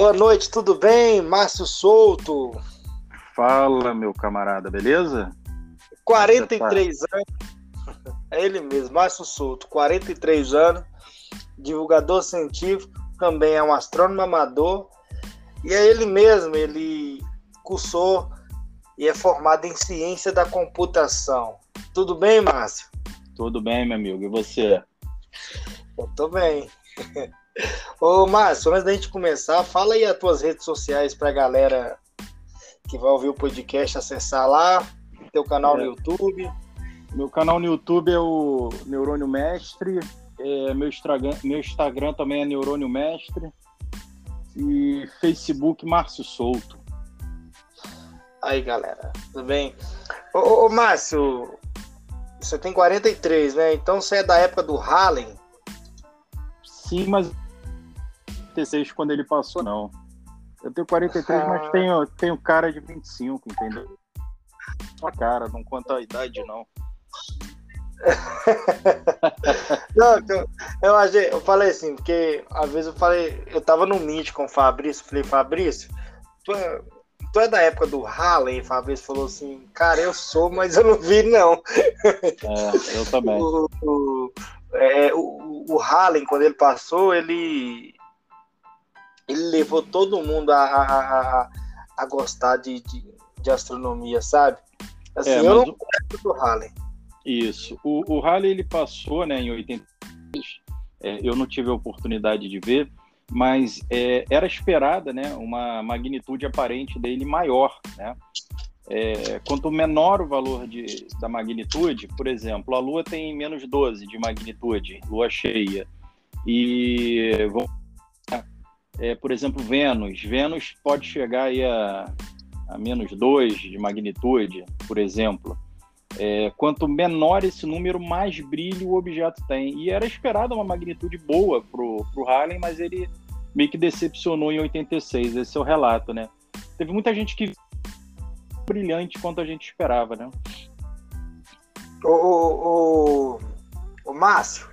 Boa noite, tudo bem? Márcio Souto. Fala, meu camarada, beleza? 43 tá? anos. É ele mesmo, Márcio Souto, 43 anos, divulgador científico, também é um astrônomo amador. E é ele mesmo, ele cursou e é formado em ciência da computação. Tudo bem, Márcio? Tudo bem, meu amigo. E você? Eu tô bem. Ô, Márcio, antes da gente começar, fala aí as tuas redes sociais pra galera que vai ouvir o podcast acessar lá, teu canal é. no YouTube. Meu canal no YouTube é o Neurônio Mestre, é, meu, Instagram, meu Instagram também é Neurônio Mestre e Facebook Márcio Souto. Aí, galera, tudo bem? Ô, ô, Márcio, você tem 43, né? Então você é da época do Hallen? Sim, mas 46 quando ele passou, não. Eu tenho 43, ah. mas tenho, tenho cara de 25, entendeu? Só cara, não conta a idade, não. não, eu, eu, achei, eu falei assim, porque às vezes eu falei, eu tava no Meet com o Fabrício, falei, Fabrício, tu é, tu é da época do Harley? Fabrício falou assim, cara, eu sou, mas eu não vi, não. É, eu também. o, o, é, o, o quando ele passou, ele ele levou todo mundo a, a, a, a gostar de, de, de, astronomia, sabe? Assim, é, eu não gosto do Halley. Isso. O, o Halley, ele passou né, em 83, é, eu não tive a oportunidade de ver, mas é, era esperada né, uma magnitude aparente dele maior, né? É, quanto menor o valor de, da magnitude, por exemplo, a Lua tem menos 12 de magnitude, Lua cheia, e é, por exemplo, Vênus. Vênus pode chegar aí a, a menos 2 de magnitude, por exemplo. É, quanto menor esse número, mais brilho o objeto tem. E era esperada uma magnitude boa para o Halley, mas ele meio que decepcionou em 86. Esse é o relato, né? Teve muita gente que brilhante quanto a gente esperava, né? O, o, o, o Márcio,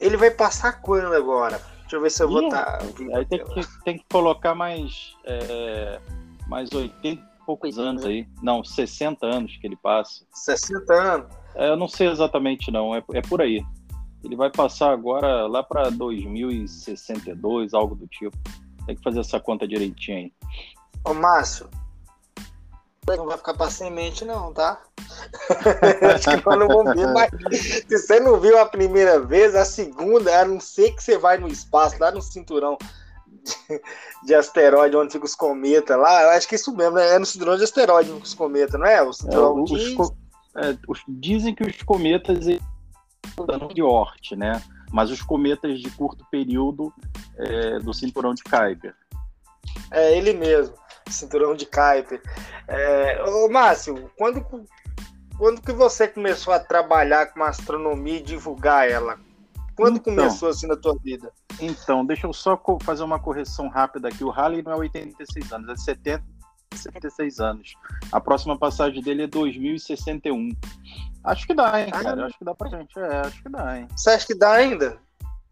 ele vai passar quando agora? Deixa eu ver se eu vou estar. Tá aí tem que, tem que colocar mais, é, mais 80 e poucos anos aí. Não, 60 anos que ele passa. 60 anos? É, eu não sei exatamente, não. É, é por aí. Ele vai passar agora lá para 2062, algo do tipo. Tem que fazer essa conta direitinho aí. Ô, Márcio, não vai ficar pra semente, não, tá? Acho que nós não vamos ver, mas se você não viu a primeira vez, a segunda, a não ser que você vai no espaço, lá no cinturão de, de asteroide, onde ficam os cometas lá, eu acho que é isso mesmo, né? É no cinturão de asteroide que os cometas, não é? O cinturão é, os, co é, os, dizem que os cometas estão de Oort, né? Mas os cometas de curto período é, do cinturão de Kuiper. É ele mesmo cinturão de Kuiper. É, ô, Márcio, quando, quando que você começou a trabalhar com astronomia e divulgar ela? Quando então, começou assim na tua vida? Então, deixa eu só fazer uma correção rápida aqui. O Halley não é 86 anos, é 70, 76 anos. A próxima passagem dele é 2061. Acho que dá, hein, ah, cara? Acho que dá pra gente. É, acho que dá, hein? Você acha que dá ainda?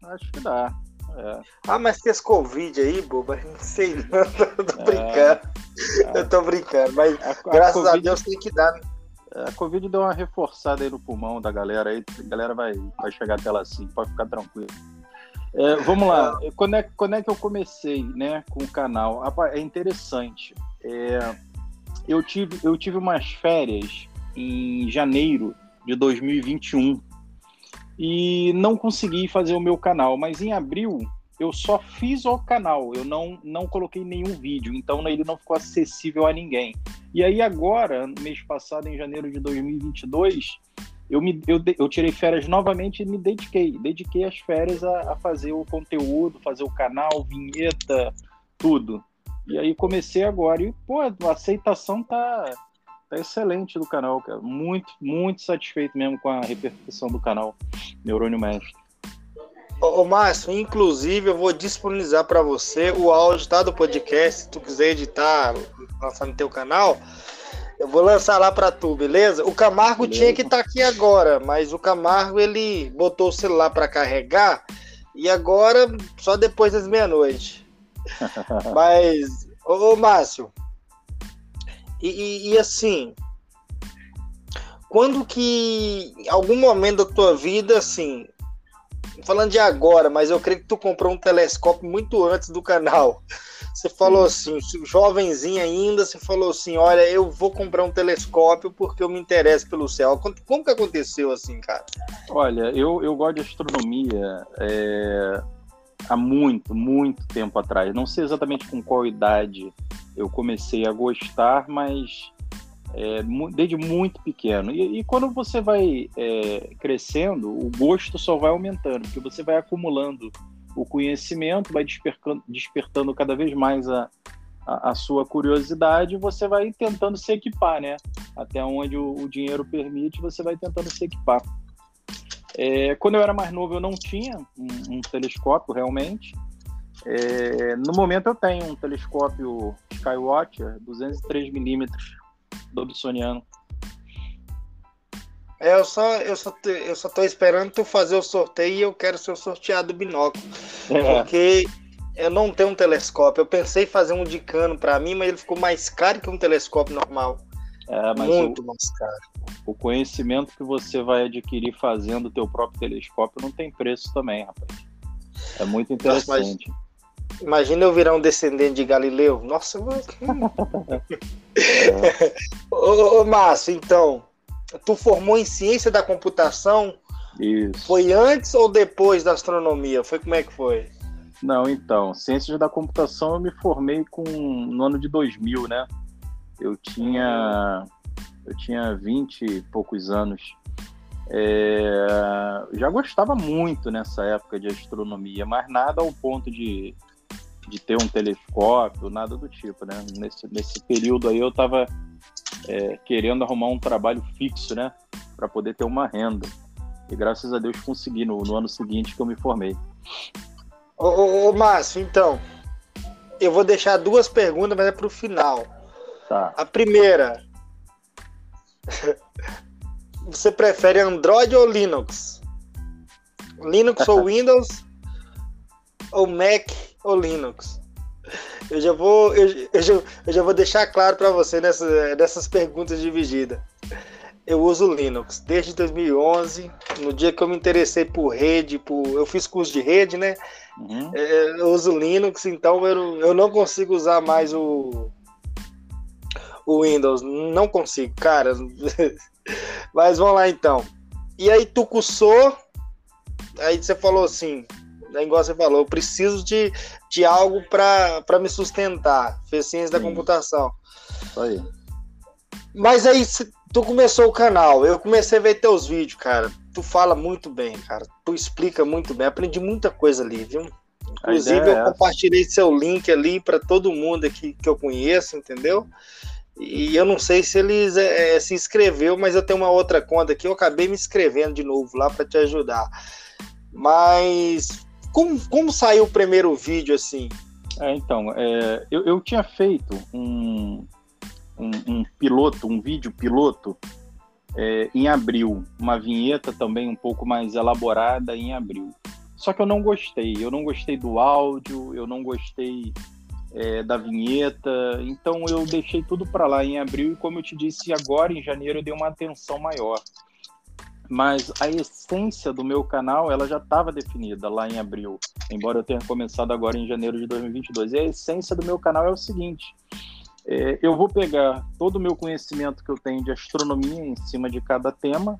Acho que dá. É. Ah, mas tem esse Covid aí, boba, não sei não, eu tô é. brincando. É. Eu tô brincando, mas a, a graças COVID, a Deus tem que dar. Né? É, a Covid deu uma reforçada aí no pulmão da galera aí, a galera vai, vai chegar até lá assim, pode ficar tranquilo. É, vamos lá, quando é, quando é que eu comecei né, com o canal? É interessante. Eu, tive, eu tive umas férias em janeiro de 2021 e não consegui fazer o meu canal, mas em abril eu só fiz o canal, eu não, não coloquei nenhum vídeo, então ele não ficou acessível a ninguém. E aí agora, mês passado, em janeiro de 2022, eu, me, eu, eu tirei férias novamente e me dediquei, dediquei as férias a, a fazer o conteúdo, fazer o canal, vinheta, tudo. E aí comecei agora e, pô, a aceitação tá, tá excelente do canal, cara. Muito, muito satisfeito mesmo com a repercussão do canal Neurônio Mestre. Ô, Márcio, inclusive eu vou disponibilizar para você o áudio tá, do podcast, se tu quiser editar, lançar no teu canal, eu vou lançar lá para tu, beleza? O Camargo beleza. tinha que estar tá aqui agora, mas o Camargo ele botou o celular para carregar e agora só depois das meia-noite. Mas, ô, ô Márcio, e, e, e, assim, quando que, em algum momento da tua vida, assim, falando de agora, mas eu creio que tu comprou um telescópio muito antes do canal. Você falou Sim. assim, jovenzinho ainda, você falou assim, olha, eu vou comprar um telescópio porque eu me interesso pelo céu. Como que aconteceu assim, cara? Olha, eu, eu gosto de astronomia é, há muito, muito tempo atrás. Não sei exatamente com qual idade eu comecei a gostar, mas é, desde muito pequeno. E, e quando você vai é, crescendo, o gosto só vai aumentando, porque você vai acumulando o conhecimento, vai despertando, cada vez mais a, a, a, sua curiosidade, você vai tentando se equipar, né? Até onde o, o dinheiro permite, você vai tentando se equipar. É, quando eu era mais novo, eu não tinha um, um telescópio realmente. É, no momento, eu tenho um telescópio Skywatcher 203mm Dobsoniano. É, eu só, eu, só, eu só tô esperando tu fazer o sorteio e eu quero ser o sorteado do binóculo. É. Porque eu não tenho um telescópio. Eu pensei em fazer um de cano para mim, mas ele ficou mais caro que um telescópio normal. É, Muito o, mais caro. O conhecimento que você vai adquirir fazendo o teu próprio telescópio não tem preço também, rapaz. É muito interessante. Nossa, mas... Imagina eu virar um descendente de Galileu. Nossa, mas... é. ô, ô, Márcio, então, tu formou em ciência da computação? Isso. Foi antes ou depois da astronomia? Foi como é que foi? Não, então, ciências da computação eu me formei com no ano de 2000, né? Eu tinha eu tinha 20 e poucos anos. É, já gostava muito nessa época de astronomia, mas nada ao ponto de, de ter um telescópio, nada do tipo, né? Nesse, nesse período aí eu estava é, querendo arrumar um trabalho fixo, né? Para poder ter uma renda. E graças a Deus consegui no, no ano seguinte que eu me formei. Ô, ô Márcio, então, eu vou deixar duas perguntas, mas é para o final. Tá. A primeira, você prefere Android ou Linux? Linux ou Windows? ou Mac ou Linux? Eu já vou, eu, eu, já, eu já vou deixar claro para você nessa, nessas perguntas divididas. Eu uso Linux desde 2011, no dia que eu me interessei por rede, por, eu fiz curso de rede, né? Uhum. É, eu uso Linux, então eu, eu não consigo usar mais o, o Windows. Não consigo, cara. Mas vamos lá então. E aí tu cursou, aí você falou assim, né, igual você falou, eu preciso de, de algo para me sustentar. Fez ciência da computação. Aí. Mas aí tu começou o canal, eu comecei a ver teus vídeos, cara. Tu fala muito bem, cara. Tu explica muito bem. Aprendi muita coisa ali, viu? Inclusive, eu é compartilhei seu link ali para todo mundo aqui que eu conheço, entendeu? E eu não sei se eles é, se inscreveu, mas eu tenho uma outra conta aqui. Eu acabei me inscrevendo de novo lá para te ajudar. Mas como, como saiu o primeiro vídeo assim? É, então, é, eu, eu tinha feito um, um, um, piloto, um vídeo piloto é, em abril, uma vinheta também um pouco mais elaborada em abril. Só que eu não gostei, eu não gostei do áudio, eu não gostei é, da vinheta, então eu deixei tudo para lá em abril e como eu te disse, agora em janeiro eu dei uma atenção maior mas a essência do meu canal ela já estava definida lá em abril, embora eu tenha começado agora em janeiro de 2022. E a essência do meu canal é o seguinte: é, eu vou pegar todo o meu conhecimento que eu tenho de astronomia em cima de cada tema,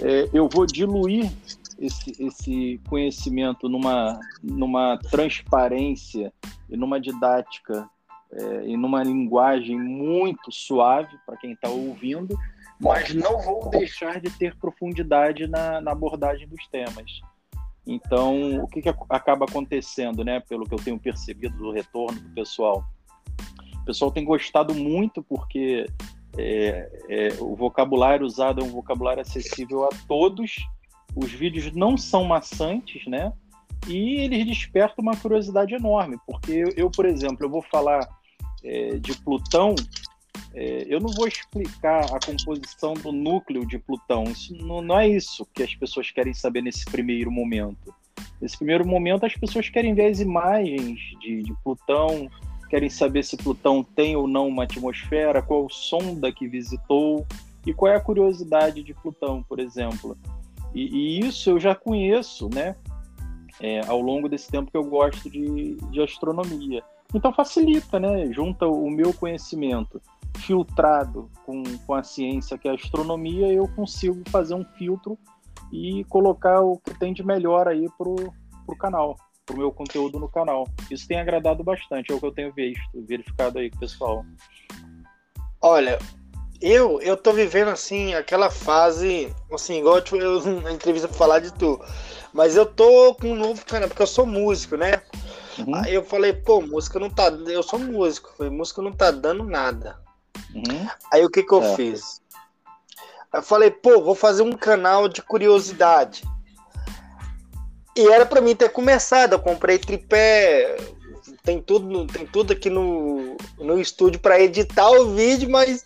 é, eu vou diluir esse, esse conhecimento numa, numa transparência e numa didática é, e numa linguagem muito suave para quem está ouvindo mas não vou deixar de ter profundidade na, na abordagem dos temas. Então, o que, que acaba acontecendo, né? Pelo que eu tenho percebido do retorno do pessoal, o pessoal tem gostado muito porque é, é, o vocabulário usado é um vocabulário acessível a todos. Os vídeos não são maçantes, né? E eles despertam uma curiosidade enorme, porque eu, por exemplo, eu vou falar é, de Plutão é, eu não vou explicar a composição do núcleo de Plutão. Isso não, não, é isso que as pessoas querem saber nesse primeiro momento. Nesse primeiro momento, as pessoas querem ver as imagens de, de Plutão, querem saber se Plutão tem ou não uma atmosfera, qual sonda que visitou e qual é a curiosidade de Plutão, por exemplo. E, e isso eu já conheço, né? É, ao longo desse tempo que eu gosto de, de astronomia. Então facilita, né? Junta o meu conhecimento filtrado com, com a ciência que é a astronomia, eu consigo fazer um filtro e colocar o que tem de melhor aí pro, pro canal, pro meu conteúdo no canal. Isso tem agradado bastante, é o que eu tenho visto, verificado aí com o pessoal. Olha, eu, eu tô vivendo assim, aquela fase, assim, igual eu, eu na entrevista pra falar de tu. Mas eu tô com um novo canal, porque eu sou músico, né? Uhum. Aí eu falei, pô, música não tá. Eu sou músico, falei, música não tá dando nada. Uhum. Aí o que que eu é. fiz? Eu falei, pô, vou fazer um canal de curiosidade. E era para mim ter começado. Eu comprei tripé, tem tudo, tem tudo aqui no, no estúdio para editar o vídeo, mas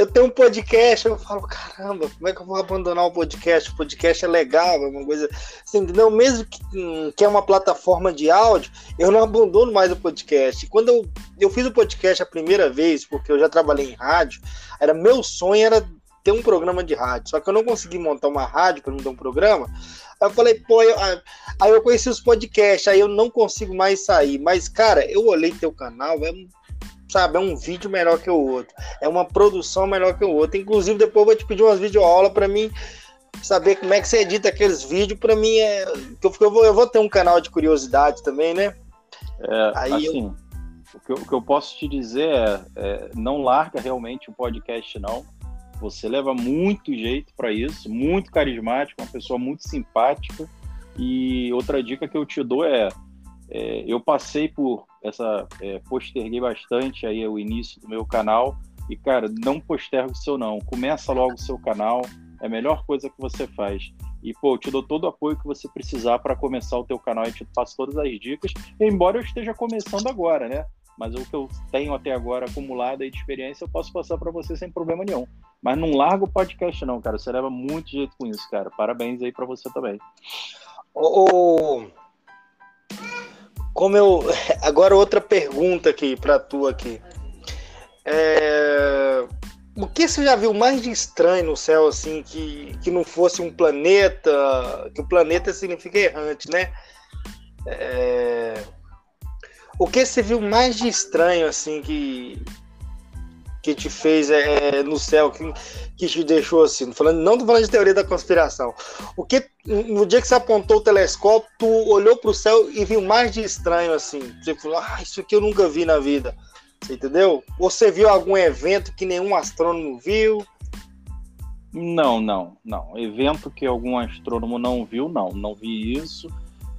eu tenho um podcast, eu falo, caramba, como é que eu vou abandonar o podcast? O podcast é legal, é uma coisa assim, entendeu? Mesmo que, hum, que é uma plataforma de áudio, eu não abandono mais o podcast. Quando eu, eu fiz o podcast a primeira vez, porque eu já trabalhei em rádio, era meu sonho era ter um programa de rádio, só que eu não consegui montar uma rádio para me dar um programa. Aí eu falei, pô, eu, aí eu conheci os podcasts, aí eu não consigo mais sair. Mas, cara, eu olhei teu canal, é sabe, é um vídeo melhor que o outro, é uma produção melhor que o outro. Inclusive, depois eu vou te pedir umas videoaulas para mim saber como é que você edita aqueles vídeos. Para mim, é eu, eu, vou, eu vou ter um canal de curiosidade também, né? É, Aí assim, eu... o, que eu, o que eu posso te dizer é, é não larga realmente o podcast, não. Você leva muito jeito para isso, muito carismático, uma pessoa muito simpática. E outra dica que eu te dou é, é eu passei por essa é, posterguei bastante aí o início do meu canal e cara não postergue o seu não. Começa logo o seu canal é a melhor coisa que você faz. E pô eu te dou todo o apoio que você precisar para começar o teu canal e te passo todas as dicas embora eu esteja começando agora né? Mas o que eu tenho até agora acumulado aí de experiência eu posso passar para você sem problema nenhum. Mas não larga o podcast não cara. Você leva muito jeito com isso cara. Parabéns aí para você também. O como eu. Agora outra pergunta aqui para tu aqui. É... O que você já viu mais de estranho no céu, assim, que, que não fosse um planeta? Que o planeta significa errante, né? É... O que você viu mais de estranho, assim, que, que te fez é, no céu, que, que te deixou assim? Falando, não tô falando de teoria da conspiração. O que no dia que você apontou o telescópio, tu olhou para o céu e viu mais de estranho assim? Você falou, ah, isso aqui eu nunca vi na vida. Você entendeu? Você viu algum evento que nenhum astrônomo viu? Não, não, não. Evento que algum astrônomo não viu, não. Não vi isso.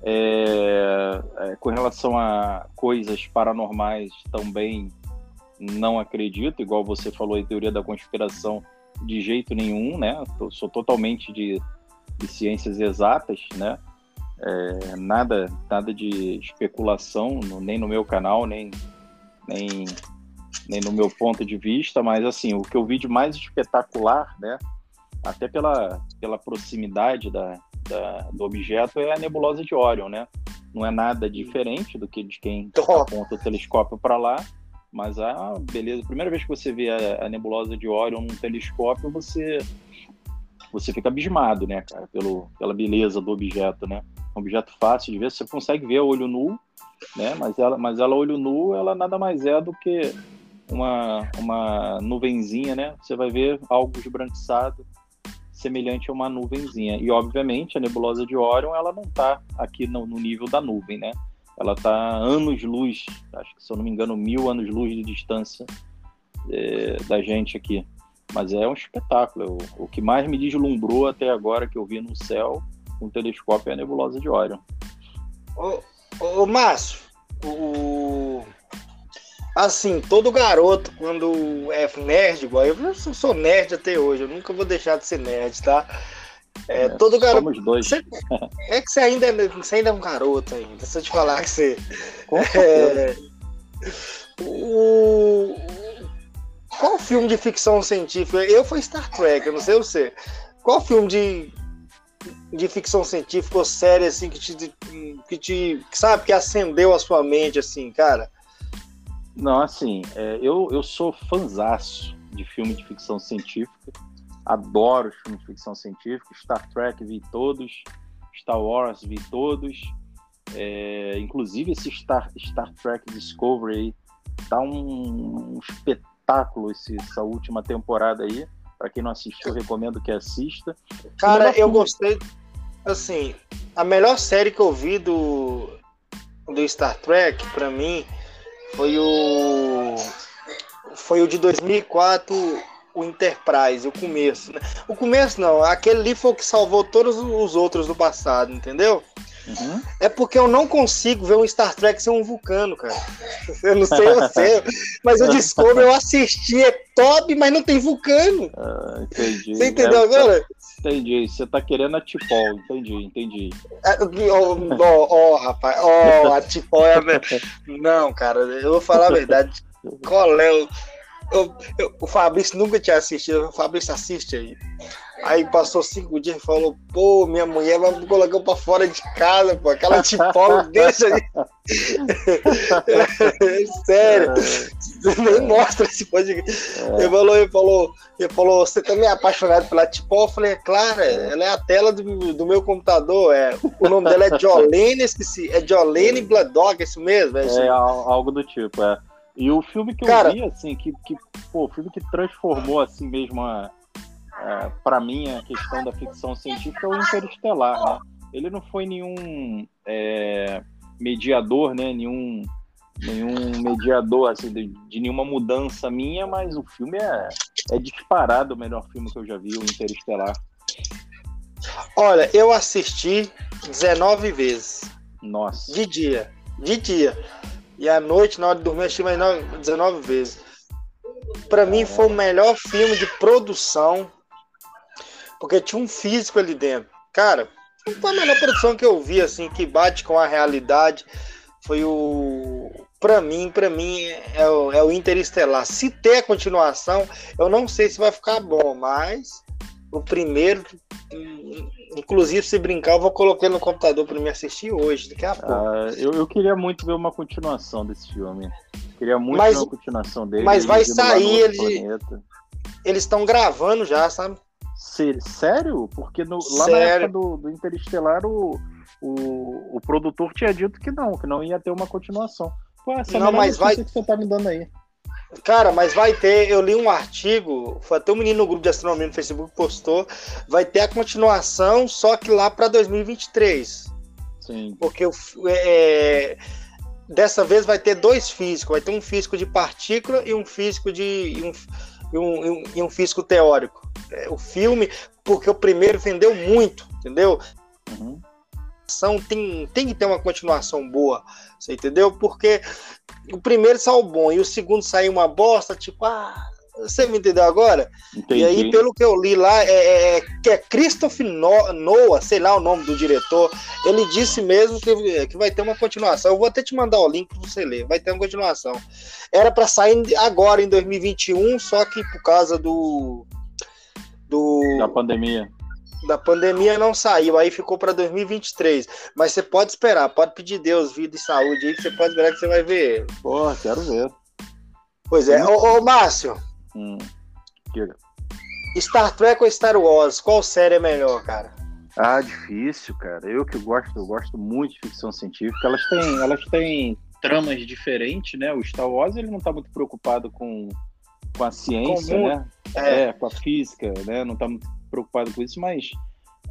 É, é, com relação a coisas paranormais também não acredito, igual você falou em teoria da conspiração, de jeito nenhum, né? Eu sou totalmente de, de ciências exatas, né? É, nada, nada de especulação, nem no meu canal, nem, nem, nem no meu ponto de vista, mas assim, o que eu vi de mais espetacular, né? Até pela, pela proximidade da, da do objeto, é a nebulosa de Orion, né? Não é nada diferente do que de quem aponta o telescópio para lá, mas a beleza, a primeira vez que você vê a, a nebulosa de Orion num telescópio, você você fica abismado, né, cara, pelo, pela beleza do objeto, né? Um objeto fácil de ver, você consegue ver a olho nu, né? Mas ela, mas ela olho nu, ela nada mais é do que uma, uma nuvenzinha, né? Você vai ver algo esbranquiçado, semelhante a uma nuvenzinha. E obviamente a nebulosa de Orion, ela não está aqui no, no nível da nuvem, né? Ela está anos-luz, acho que se eu não me engano, mil anos-luz de distância é, da gente aqui. Mas é um espetáculo. O, o, que mais me deslumbrou até agora que eu vi no céu com o telescópio é a nebulosa de Orion. Ô, ô Márcio, o... assim, todo garoto, quando é nerd, igual eu, eu sou nerd até hoje, eu nunca vou deixar de ser nerd, tá? É, é, todo garoto. Somos dois. Você, é que você ainda, é, você ainda é um garoto ainda. Se eu te falar que você. É, o, qual filme de ficção científica? Eu fui Star Trek, eu não sei você. Qual filme de, de ficção científica ou série assim que te que te, sabe, que acendeu a sua mente, assim, cara? Não, assim, é, eu, eu sou fanzaço de filme de ficção científica. Adoro os filmes de ficção científica. Star Trek vi todos. Star Wars vi todos. É, inclusive esse Star, Star Trek Discovery tá um, um espetáculo esse, essa última temporada aí. Para quem não assistiu, recomendo que assista. Cara, eu gostei. Assim, a melhor série que eu vi do, do Star Trek, para mim, foi o foi o de 2004, o Enterprise, o começo, né? O começo não, aquele ali foi o que salvou todos os outros do passado, entendeu? Uhum. É porque eu não consigo ver um Star Trek sem um vulcano, cara. Eu não sei você, mas o Discovery eu assisti, é top, mas não tem vulcano. Ah, entendi. Você entendeu é, agora? Entendi. Você tá querendo a Tipol, entendi, entendi. Ó, oh, oh, rapaz, ó, oh, a Tipol é. Não, cara, eu vou falar a verdade. Qual é o. Eu, eu, o Fabrício nunca tinha assistido, o Fabrício assiste aí. Aí passou cinco dias e falou, pô, minha mulher vai me colocar pra fora de casa, pô, aquela tipóloga deixa aí. Sério, é. nem mostra esse podcast. É. Ele falou, ele falou, ele falou, você também é apaixonado pela tipó? Eu falei, é claro, ela é a tela do, do meu computador. É, o nome dela é Jolene, esqueci, é Jolene Bloodog, é isso mesmo? É, é algo do tipo, é. E o filme que eu Cara, vi, assim, que, que, pô, o filme que transformou, assim mesmo, a, é, para mim, a questão da ficção científica é o Interestelar, né? Ele não foi nenhum é, mediador, né? Nenhum, nenhum mediador, assim, de, de, nenhuma mudança minha, mas o filme é, é disparado o melhor filme que eu já vi, o Interestelar. Olha, eu assisti 19 vezes. Nossa. De dia. De dia. E à noite, na hora de dormir, assisti mais 19 vezes. Para mim foi o melhor filme de produção, porque tinha um físico ali dentro. Cara, foi a melhor produção que eu vi, assim, que bate com a realidade. Foi o. Pra mim, para mim, é o, é o Interestelar. Se ter a continuação, eu não sei se vai ficar bom, mas o primeiro Inclusive, se brincar, eu vou colocar no computador para me assistir hoje, daqui a pouco. Ah, eu, eu queria muito ver uma continuação desse filme. Queria muito mas, ver uma continuação dele. Mas vai sair, ele, eles estão gravando já, sabe? Sério? Porque no, lá Sério? na época do, do Interestelar, o, o, o produtor tinha dito que não, que não ia ter uma continuação. Pô, essa não, mas vai... que você tá me dando aí. Cara, mas vai ter. Eu li um artigo, foi até um menino no grupo de astronomia no Facebook postou. Vai ter a continuação, só que lá para 2023. Sim. Porque o, é, dessa vez vai ter dois físicos. Vai ter um físico de partícula e um físico de. E um, e um, e um físico teórico. É, o filme, porque o primeiro vendeu muito, entendeu? Uhum. Tem, tem que ter uma continuação boa, você entendeu? Porque o primeiro saiu bom e o segundo saiu uma bosta, tipo, ah, você me entendeu agora? Entendi. E aí, pelo que eu li lá, é, é, é que é Christopher Noah, sei lá o nome do diretor, ele disse mesmo que, que vai ter uma continuação. Eu vou até te mandar o link para você ler, vai ter uma continuação. Era para sair agora, em 2021, só que por causa do. do da pandemia da pandemia não saiu, aí ficou para 2023. Mas você pode esperar, pode pedir Deus, vida e saúde aí, que você pode esperar que você vai ver ele. Porra, quero ver. Pois é. Ô, ô Márcio. Hum, Star Trek ou Star Wars? Qual série é melhor, cara? Ah, difícil, cara. Eu que gosto, eu gosto muito de ficção científica. Elas têm, elas têm tramas diferentes, né? O Star Wars ele não está muito preocupado com, com a ciência, com né? É. é. com a física, né? Não está muito preocupado com isso, mas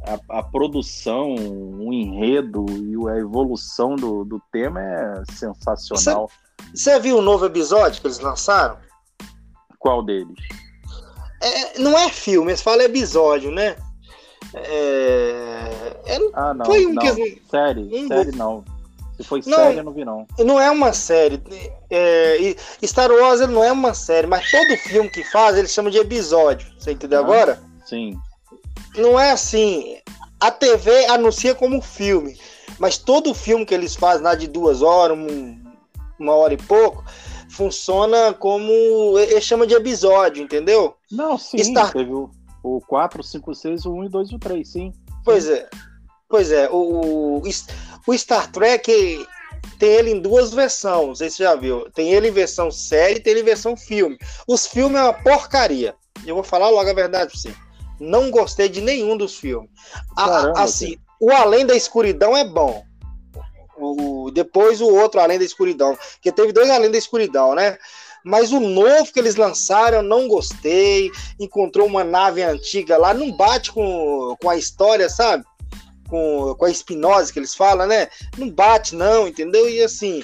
a, a, produção, o enredo e a evolução do, do tema é sensacional. Você, viu o novo episódio que eles lançaram? Qual deles? É, não é filme, eles falam episódio, né? É... É... Ah, não. Foi um não. que... Série, um... série não. Se foi não, série, eu não vi, não. Não é uma série. É, Star Wars não é uma série, mas todo filme que faz, eles chamam de episódio. Você entendeu ah, agora? Sim não é assim. A TV anuncia como filme, mas todo filme que eles fazem lá de duas horas, um, uma hora e pouco, funciona como. Ele chama de episódio, entendeu? Não, sim. Star... Teve o, o 4, 5, 6, o 1 e 2 e o 3, sim. Pois é. Pois é, o, o Star Trek tem ele em duas versões, não sei se você já viu. Tem ele em versão série e tem ele em versão filme. Os filmes é uma porcaria. Eu vou falar logo a verdade pra você. Não gostei de nenhum dos filmes. Caramba, assim, cara. o Além da Escuridão é bom. O, depois o outro Além da Escuridão. Porque teve dois Além da Escuridão, né? Mas o novo que eles lançaram eu não gostei. Encontrou uma nave antiga lá, não bate com, com a história, sabe? com, com a espinose que eles falam, né? Não bate, não, entendeu? E assim,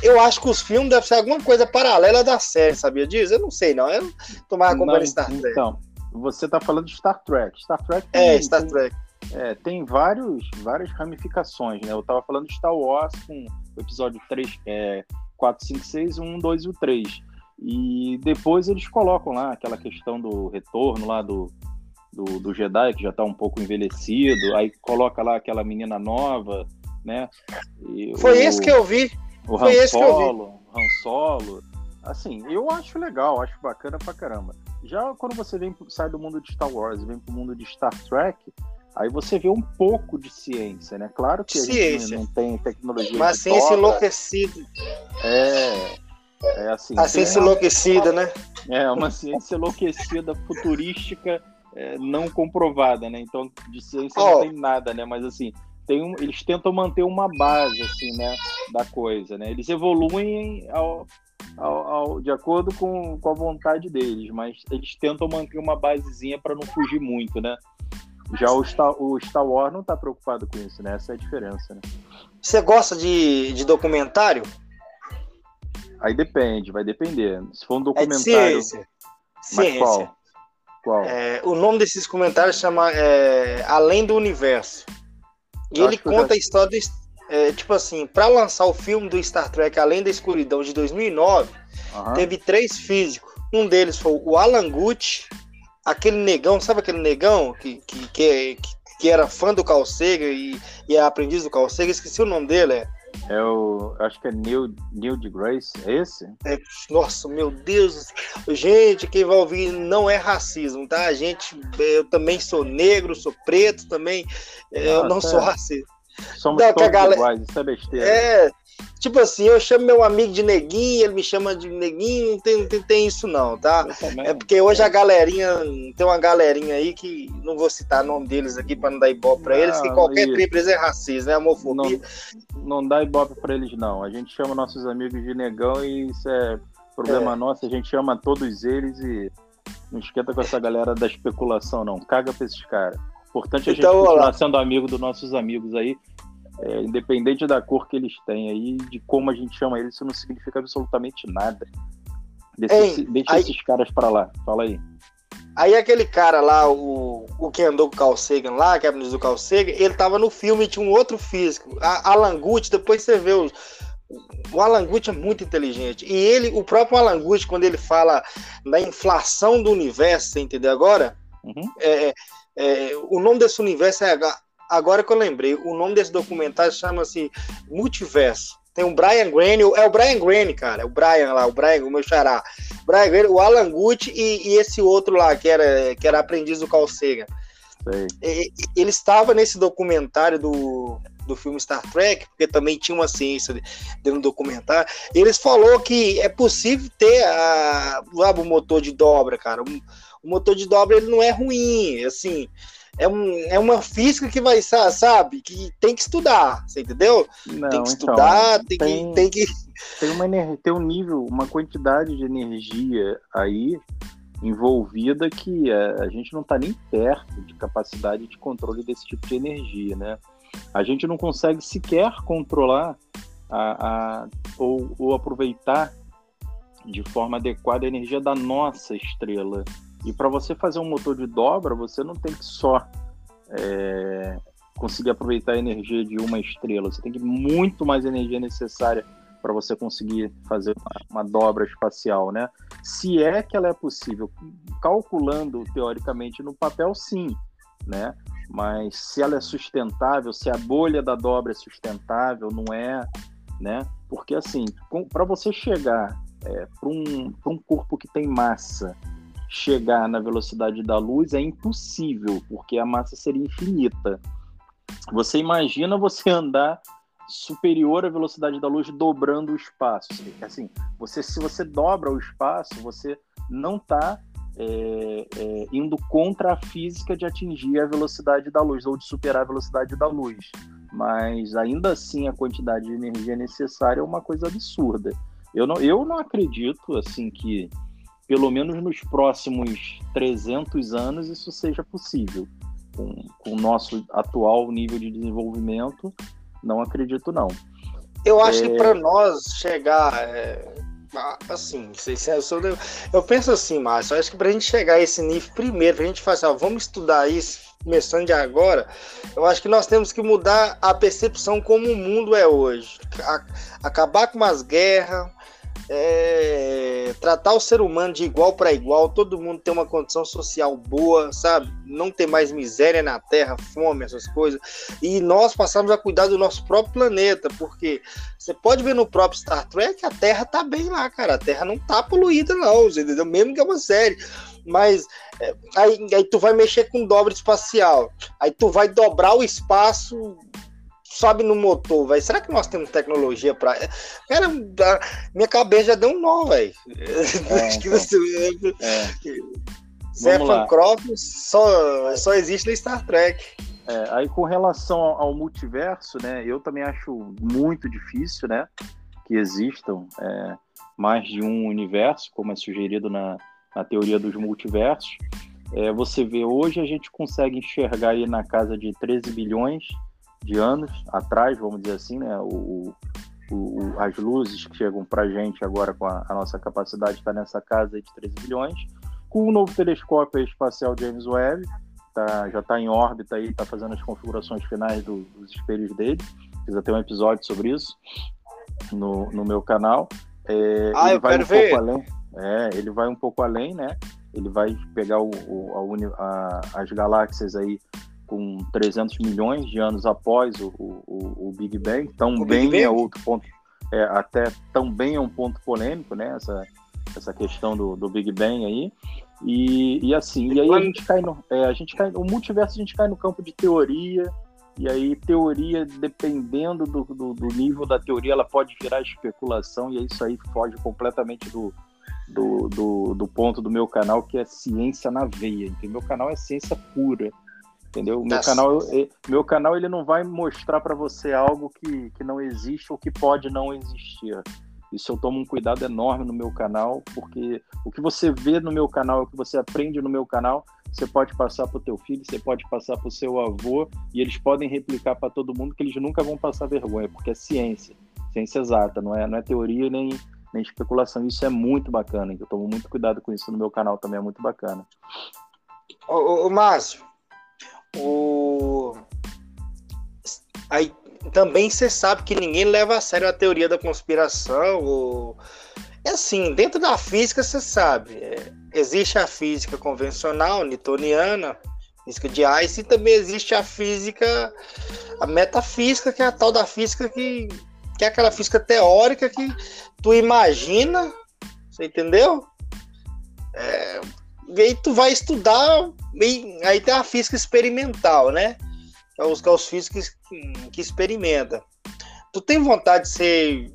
eu acho que os filmes devem ser alguma coisa paralela da série, sabia disso? Eu não sei, não. Eu tomava acompanhando Star Trek. Então, você tá falando de Star Trek. Star Trek tem, É, Star Trek. Tem, é, tem vários, várias ramificações, né? Eu tava falando de Star Wars com o episódio 3, é, 4, 5, 6, 1, 2 e o 3. E depois eles colocam lá aquela questão do retorno lá do, do, do Jedi, que já está um pouco envelhecido, aí coloca lá aquela menina nova, né? E Foi o, esse que eu vi. O Foi Han esse Solo, que eu vi. Han Solo. Assim, eu acho legal, acho bacana pra caramba. Já quando você vem, sai do mundo de Star Wars e vem pro mundo de Star Trek, aí você vê um pouco de ciência, né? Claro que ciência. a gente não tem tecnologia. Mas ciência enlouquecida. É, é assim. A ciência enlouquecida, uma, né? É, uma ciência enlouquecida, futurística, é, não comprovada, né? Então, de ciência oh. não tem nada, né? Mas assim, tem um, eles tentam manter uma base, assim, né? Da coisa, né? Eles evoluem ao, ao, ao, de acordo com, com a vontade deles, mas eles tentam manter uma basezinha para não fugir muito, né? Já o Star, o Star Wars não está preocupado com isso, né? Essa é a diferença, né? Você gosta de, de documentário? Aí depende, vai depender. Se for um documentário. É ciência. Ciência. qual? Qual? É, o nome desses comentários chama é, Além do Universo. E ele conta já... a história do. É, tipo assim, para lançar o filme do Star Trek Além da Escuridão de 2009, uhum. teve três físicos. Um deles foi o Alan Gucci, aquele negão, sabe aquele negão que, que, que, que era fã do Carl Sagan e, e é aprendiz do Carl Sagan? Esqueci o nome dele. É. É o. Acho que é Neil, Neil de Grace, é esse? É, nossa, meu Deus. Gente, quem vai ouvir não é racismo, tá? A gente. Eu também sou negro, sou preto também. Eu não sou racista. Somos não, todos galera... iguais, isso é besteira. É, Tipo assim, eu chamo meu amigo de neguinho, ele me chama de neguinho, não tem, tem, tem isso não, tá? É porque hoje a galerinha, tem uma galerinha aí que, não vou citar o nome deles aqui para não dar ibope para eles, que qualquer isso. é racista, né? Homofobia. Não, não dá ibope para eles não, a gente chama nossos amigos de negão e isso é problema é. nosso, a gente chama todos eles e não esquenta com essa galera da especulação não, caga pra esses caras. Importante a então, gente continuar sendo amigo dos nossos amigos aí, é, independente da cor que eles têm aí, de como a gente chama eles, isso não significa absolutamente nada. Deixa, Ei, deixa aí, esses caras para lá. Fala aí. Aí aquele cara lá, o, o que andou com o Carl Sagan lá, que é do Carl Sagan, ele tava no filme e tinha um outro físico, a, Alan Gucci, depois você vê os, o Alan Gucci é muito inteligente. E ele, o próprio Alan Gucci, quando ele fala da inflação do universo, você entendeu agora? Uhum. É, é, o nome desse universo é agora que eu lembrei, o nome desse documentário chama-se Multiverso. Tem o Brian Graney, é o Brian Graney, cara, é o Brian lá, o Brian, o meu xará. Brian Graney, o Alan Gucci e, e, esse outro lá, que era, que era aprendiz do Carl Sagan. E, ele estava nesse documentário do, do filme Star Trek, porque também tinha uma ciência dentro do documentário. Eles falou que é possível ter a, o motor de dobra, cara. O, o motor de dobra ele não é ruim, assim é, um, é uma física que vai, sabe, que tem que estudar, você entendeu? Não, tem que então, estudar, tem, tem, que, tem que. Tem, uma, tem um nível, uma quantidade de energia aí envolvida que a, a gente não está nem perto de capacidade de controle desse tipo de energia, né? A gente não consegue sequer controlar a, a ou, ou aproveitar de forma adequada a energia da nossa estrela. E para você fazer um motor de dobra, você não tem que só é, conseguir aproveitar a energia de uma estrela, você tem que muito mais energia necessária para você conseguir fazer uma, uma, dobra espacial, né? Se é que ela é possível, calculando teoricamente no papel, sim, né? Mas se ela é sustentável, se a bolha da dobra é sustentável, não é, né? Porque assim, para você chegar é, para um, um corpo que tem massa chegar na velocidade da luz é impossível, porque a massa seria infinita. Você imagina você andar superior à velocidade da luz dobrando o espaço. Assim, você, se você dobra o espaço, você não está é, é, indo contra a física de atingir a velocidade da luz ou de superar a velocidade da luz. Mas ainda assim a quantidade de energia necessária é uma coisa absurda. Eu não, eu não acredito assim que pelo menos nos próximos 300 anos isso seja possível com, com o nosso atual nível de desenvolvimento não acredito, não. Eu acho é... que para nós chegar. É, assim, eu, sou, eu penso assim, Márcio, eu acho que para a gente chegar a esse nível primeiro, para a gente fazer, ó, vamos estudar isso começando de agora, eu acho que nós temos que mudar a percepção como o mundo é hoje. acabar com as guerras, é, tratar o ser humano de igual para igual, todo mundo ter uma condição social boa, sabe? Não ter mais miséria na Terra, fome, essas coisas. E nós passamos a cuidar do nosso próprio planeta, porque você pode ver no próprio Star Trek a Terra tá bem lá, cara. A Terra não tá poluída, não, entendeu? Mesmo que é uma série. Mas é, aí, aí tu vai mexer com dobra espacial, aí tu vai dobrar o espaço sobe no motor, velho. Será que nós temos tecnologia para. Cara, minha cabeça já deu um nó, velho. É, Acho que então. você. É. Croft só, só existe no Star Trek. É, aí com relação ao multiverso, né, eu também acho muito difícil, né, que existam é, mais de um universo, como é sugerido na, na teoria dos multiversos. É, você vê hoje a gente consegue enxergar aí na casa de 13 bilhões de anos atrás, vamos dizer assim, né? O, o, as luzes que chegam para a gente agora com a, a nossa capacidade está nessa casa de 13 bilhões. Com o novo telescópio espacial James Webb, tá, já está em órbita e está fazendo as configurações finais do, dos espelhos dele. Fiz até um episódio sobre isso no, no meu canal. É, ah, eu quero um ver. Além, é, ele vai um pouco além, né? Ele vai pegar o, o a, a, as galáxias aí com 300 milhões de anos após o, o, o Big Bang. Também Big é outro ponto, é, até também é um ponto polêmico, né? Essa, essa questão do, do Big Bang aí. E, e assim, e aí a gente cai no, é, a gente cai, o multiverso a gente cai no campo de teoria. E aí, teoria, dependendo do, do, do nível da teoria, ela pode virar especulação, e isso aí foge completamente do, do, do, do, ponto do meu canal, que é ciência na veia. Então, meu canal é ciência pura entendeu? Meu canal, meu canal ele não vai mostrar para você algo que, que não existe ou que pode não existir. Isso eu tomo um cuidado enorme no meu canal, porque o que você vê no meu canal, o que você aprende no meu canal, você pode passar para o teu filho, você pode passar para o seu avô, e eles podem replicar para todo mundo que eles nunca vão passar vergonha, porque é ciência, ciência exata, não é, não é teoria nem, nem especulação. Isso é muito bacana, eu tomo muito cuidado com isso no meu canal também, é muito bacana. Ô, ô, ô Márcio, o... Aí também você sabe que ninguém leva a sério a teoria da conspiração. Ou... É assim, dentro da física você sabe, é, existe a física convencional, newtoniana, física de Einstein, e também existe a física, a metafísica, que é a tal da física que, que é aquela física teórica que tu imagina, você entendeu? É, e aí tu vai estudar, e aí tem a física experimental, né? É os, é os físicos que, que experimentam. Tu tem vontade de ser,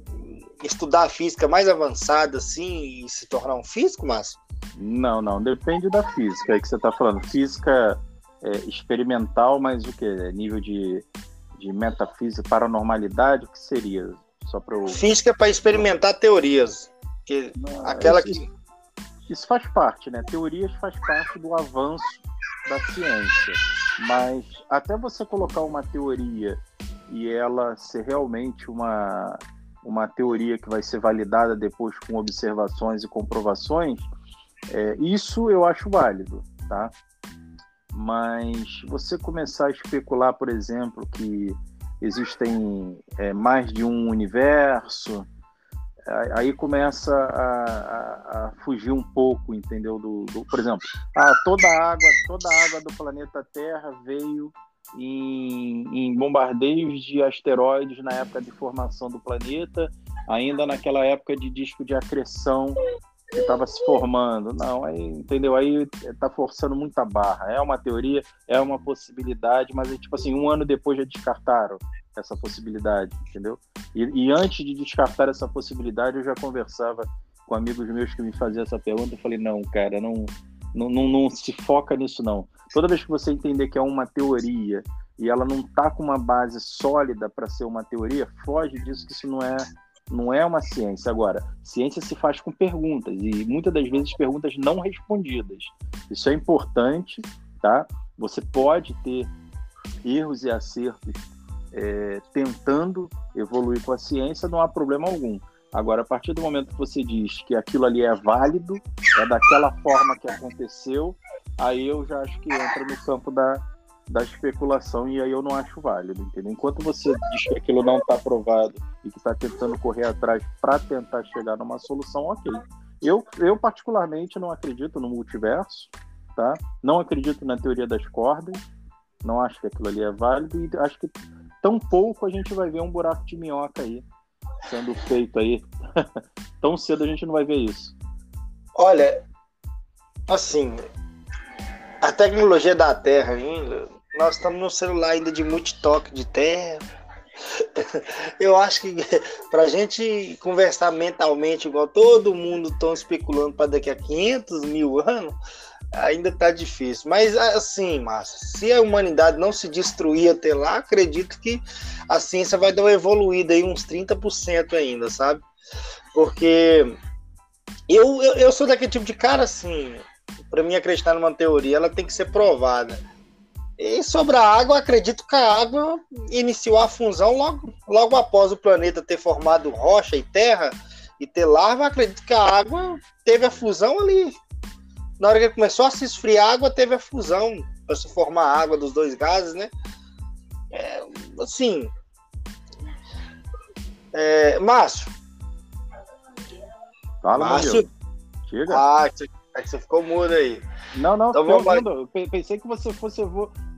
estudar a física mais avançada assim e se tornar um físico, Márcio? Não, não, depende da física aí que você está falando. Física é, experimental, mas o que? Nível de, de metafísica, paranormalidade, o que seria? Só para eu... Física para experimentar teorias. Que, não, aquela que isso faz parte, né? Teorias faz parte do avanço da ciência. Mas até você colocar uma teoria e ela ser realmente uma, uma teoria que vai ser validada depois com observações e comprovações, é, isso eu acho válido, tá? Mas você começar a especular, por exemplo, que existem é, mais de um universo, aí começa a, a, a, fugir um pouco, entendeu? Do, do, por exemplo, ah, toda a água, toda a água do planeta Terra veio em, em, bombardeios de asteroides na época de formação do planeta, ainda naquela época de disco de acreção que estava se formando. Não, aí, entendeu? Aí tá forçando muita barra. É uma teoria, é uma possibilidade, mas tipo assim, um ano depois já descartaram essa possibilidade, entendeu? E, e antes de descartar essa possibilidade, eu já conversava com amigos meus que me faziam essa pergunta. Eu falei, não, cara, não, não, não, não se foca nisso, não. Toda vez que você entender que é uma teoria e ela não tá com uma base sólida para ser uma teoria, foge disso que isso não é não é uma ciência. Agora, ciência se faz com perguntas e muitas das vezes perguntas não respondidas. Isso é importante, tá? Você pode ter erros e acertos é, tentando evoluir com a ciência, não há problema algum. Agora, a partir do momento que você diz que aquilo ali é válido, é daquela forma que aconteceu, aí eu já acho que entra no campo da, da especulação e aí eu não acho válido, entendeu? Enquanto você diz que aquilo não está provado e que está tentando correr atrás para tentar chegar numa solução, ok. Eu, eu particularmente não acredito no multiverso, tá? Não acredito na teoria das cordas, não acho que aquilo ali é válido e acho que tão pouco a gente vai ver um buraco de minhoca aí sendo feito aí. tão cedo a gente não vai ver isso. Olha, assim, a tecnologia da Terra ainda, nós estamos no celular ainda de multitoque de terra. Eu acho que para a gente conversar mentalmente, igual todo mundo está especulando para daqui a 500 mil anos, ainda está difícil. Mas assim, Márcio, se a humanidade não se destruir até lá, acredito que a ciência vai dar uma evoluída aí uns 30% ainda, sabe? Porque eu, eu, eu sou daquele tipo de cara assim, para mim acreditar numa teoria, ela tem que ser provada. E sobre a água, acredito que a água iniciou a fusão logo, logo após o planeta ter formado rocha e terra e ter larva. Acredito que a água teve a fusão ali. Na hora que começou a se esfriar, a água teve a fusão para se formar a água dos dois gases, né? É, assim. É, Márcio. Fala, Márcio. Chega. Ah, você ficou mudo aí. Não, não, então, vamos... pensei que você fosse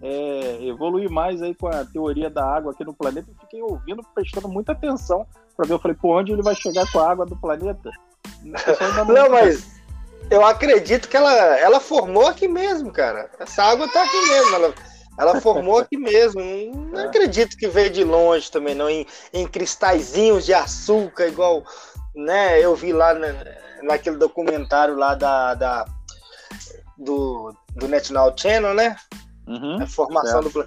é, evoluir mais aí com a teoria da água aqui no planeta e fiquei ouvindo, prestando muita atenção para ver. Eu falei, por onde ele vai chegar com a água do planeta? Não, não mas eu acredito que ela, ela formou aqui mesmo, cara. Essa água tá aqui mesmo. Ela, ela formou aqui mesmo. Não é. acredito que veio de longe também, não. Em, em cristalzinhos de açúcar, igual né, eu vi lá na, naquele documentário lá da, da do, do National Channel, né? Uhum, a formação do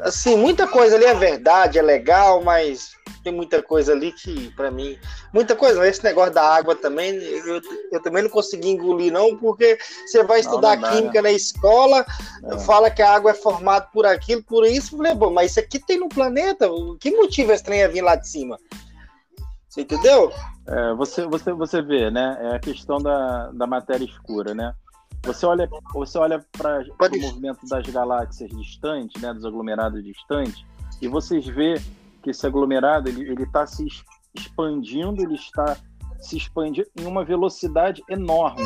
assim, muita coisa ali é verdade, é legal, mas tem muita coisa ali que, para mim, muita coisa. Esse negócio da água também, eu, eu também não consegui engolir, não, porque você vai estudar não, não química né? na escola, é. fala que a água é formada por aquilo, por isso, falei, bom, mas isso aqui tem no planeta, que motivo esse trem a vir lá de cima? Você entendeu? É, você, você, você vê, né? É a questão da, da matéria escura, né? Você olha, você olha para o movimento das galáxias distantes, né, dos aglomerados distantes, e vocês vê que esse aglomerado ele está se expandindo, ele está se expandindo em uma velocidade enorme,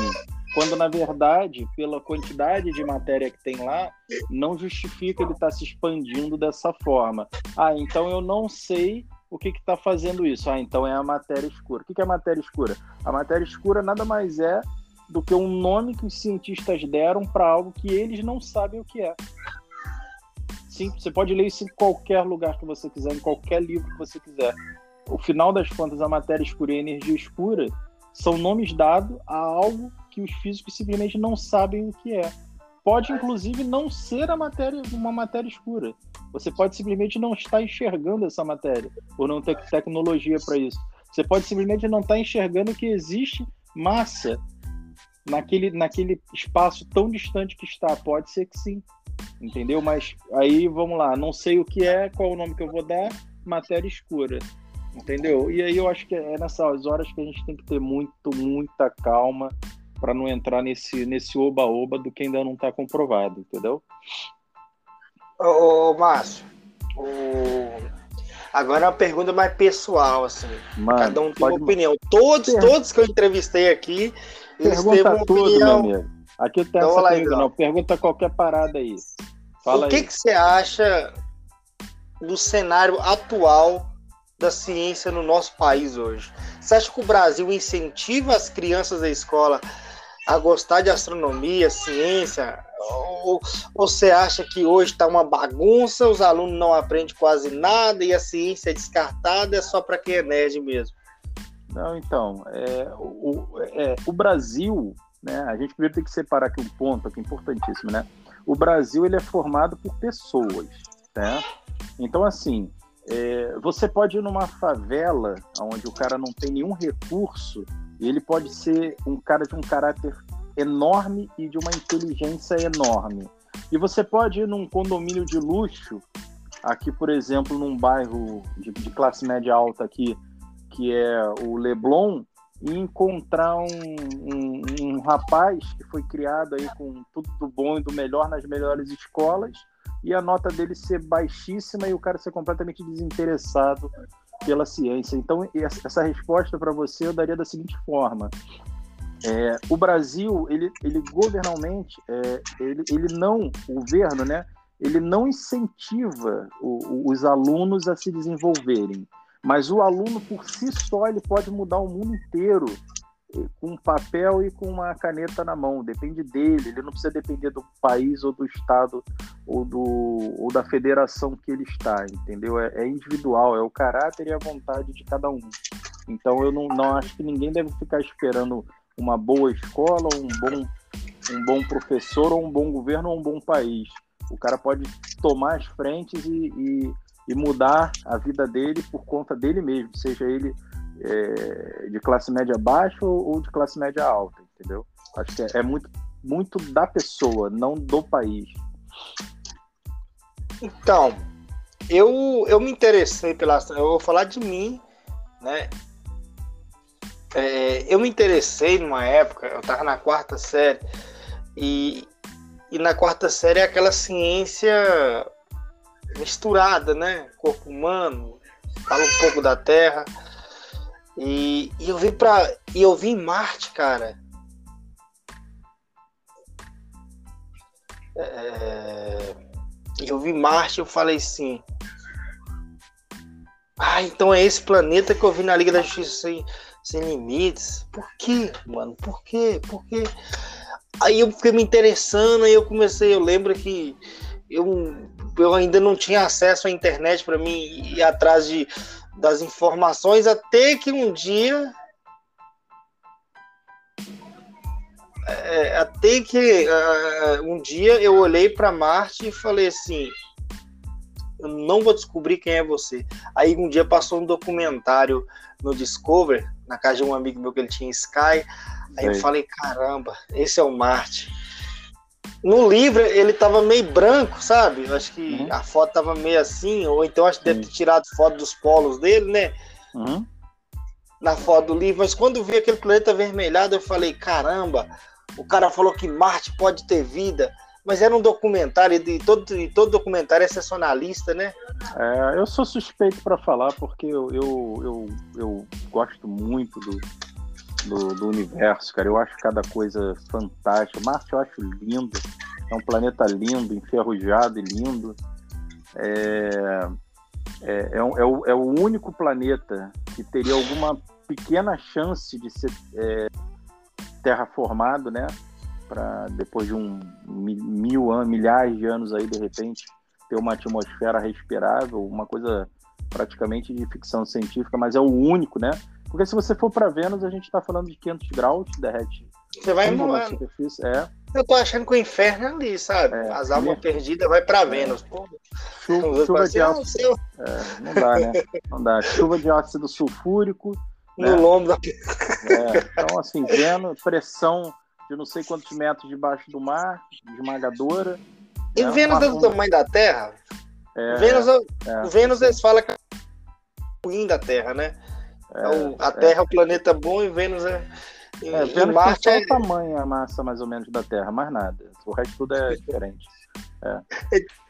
quando na verdade, pela quantidade de matéria que tem lá, não justifica ele estar tá se expandindo dessa forma. Ah, então eu não sei o que está fazendo isso. Ah, então é a matéria escura. O que, que é a matéria escura? A matéria escura nada mais é do que um nome que os cientistas deram para algo que eles não sabem o que é. Sim, você pode ler isso em qualquer lugar que você quiser, em qualquer livro que você quiser. O final das contas, a matéria escura e a energia escura são nomes dados a algo que os físicos simplesmente não sabem o que é. Pode, inclusive, não ser a matéria, uma matéria escura. Você pode simplesmente não estar enxergando essa matéria, ou não ter tecnologia para isso. Você pode simplesmente não estar enxergando que existe massa naquele, naquele espaço tão distante que está. Pode ser que sim, entendeu? Mas aí vamos lá, não sei o que é, qual o nome que eu vou dar, matéria escura, entendeu? E aí eu acho que é nessas horas que a gente tem que ter muito, muita calma para não entrar nesse nesse oba-oba do que ainda não está comprovado, entendeu? Ô, ô Márcio, o... Agora é uma pergunta mais pessoal, assim. Mano, Cada um tem uma opinião. Todos, todos que eu entrevistei aqui, Pergunta tudo, opinião. meu amigo. Aqui tem então, essa lá, então. não. Pergunta qualquer parada aí. Fala o que, aí. que você acha do cenário atual da ciência no nosso país hoje? Você acha que o Brasil incentiva as crianças da escola a gostar de astronomia, ciência? Ou, ou você acha que hoje está uma bagunça, os alunos não aprendem quase nada e a ciência é descartada, é só para quem é nerd mesmo? Não, então, é, o, é, o Brasil, né, a gente primeiro tem que separar aqui um ponto aqui importantíssimo, né? O Brasil ele é formado por pessoas, né? Então, assim, é, você pode ir numa favela onde o cara não tem nenhum recurso e ele pode ser um cara de um caráter enorme e de uma inteligência enorme. E você pode ir num condomínio de luxo, aqui, por exemplo, num bairro de, de classe média alta aqui, que é o Leblon, e encontrar um, um, um, rapaz que foi criado aí com tudo do bom e do melhor nas melhores escolas e a nota dele ser baixíssima e o cara ser completamente desinteressado pela ciência. Então, essa resposta para você eu daria da seguinte forma: é, o Brasil, ele, ele governalmente, é, ele, ele não, o governo, né, ele não incentiva o, os alunos a se desenvolverem, mas o aluno por si só ele pode mudar o mundo inteiro com um papel e com uma caneta na mão, depende dele, ele não precisa depender do país ou do estado ou, do, ou da federação que ele está, entendeu? É, é individual, é o caráter e a vontade de cada um. Então eu não, não acho que ninguém deve ficar esperando uma boa escola, um bom, um bom professor, ou um bom governo, ou um bom país. O cara pode tomar as frentes e, e, e mudar a vida dele por conta dele mesmo, seja ele é, de classe média baixa ou de classe média alta, entendeu? Acho que é, é muito, muito da pessoa, não do país. Então, eu, eu me interessei pela. Eu vou falar de mim, né? É, eu me interessei numa época, eu estava na quarta série, e, e na quarta série é aquela ciência misturada, né? Corpo humano, fala um pouco da Terra. E, e eu vi para e eu vi Marte, cara. É, eu vi Marte, eu falei assim. Ah, então é esse planeta que eu vi na Liga da Justiça sem, sem limites. Por quê, mano? Por quê? Por quê? Aí eu fiquei me interessando, aí eu comecei, eu lembro que eu, eu ainda não tinha acesso à internet para mim ir atrás de das informações até que um dia é, até que uh, um dia eu olhei para Marte e falei assim eu não vou descobrir quem é você. Aí um dia passou um documentário no Discover na casa de um amigo meu que ele tinha Sky aí eu falei caramba esse é o Marte no livro ele tava meio branco, sabe? Eu acho que uhum. a foto tava meio assim, ou então acho que deve ter tirado foto dos polos dele, né? Uhum. Na foto do livro, mas quando vi aquele planeta vermelhado, eu falei: caramba, o cara falou que Marte pode ter vida. Mas era um documentário, e todo, e todo documentário é sensacionalista, né? É, eu sou suspeito para falar porque eu, eu, eu, eu gosto muito do, do, do, universo, cara. Eu acho cada coisa fantástica. Marte eu acho lindo. É um planeta lindo, enferrujado e lindo. É, é, é, o, é o único planeta que teria alguma pequena chance de ser é, terraformado, né? Para depois de um mil anos, milhares de anos aí, de repente, ter uma atmosfera respirável, uma coisa praticamente de ficção científica, mas é o único, né? Porque se você for para Vênus, a gente está falando de 500 graus, derrete. Você vai superfície. É. Eu tô achando que o inferno é ali, sabe? É, As almas é. perdidas vai para é. Vênus. Pô. Chuva, chuva de ácido. É, não dá, né? Não dá. Chuva de ácido sulfúrico. No né? lombo da. É. Então, assim, Vênus, pressão de não sei quantos metros debaixo do mar, esmagadora. E né? Vênus é do tamanho da Terra? É, Vênus, é, Vênus eles falam que é o ruim da Terra, né? Então, a Terra é. o planeta bom e Vênus é. é Vênus Marte é... o tamanho, a massa mais ou menos da Terra, mais nada. O resto tudo é diferente. É.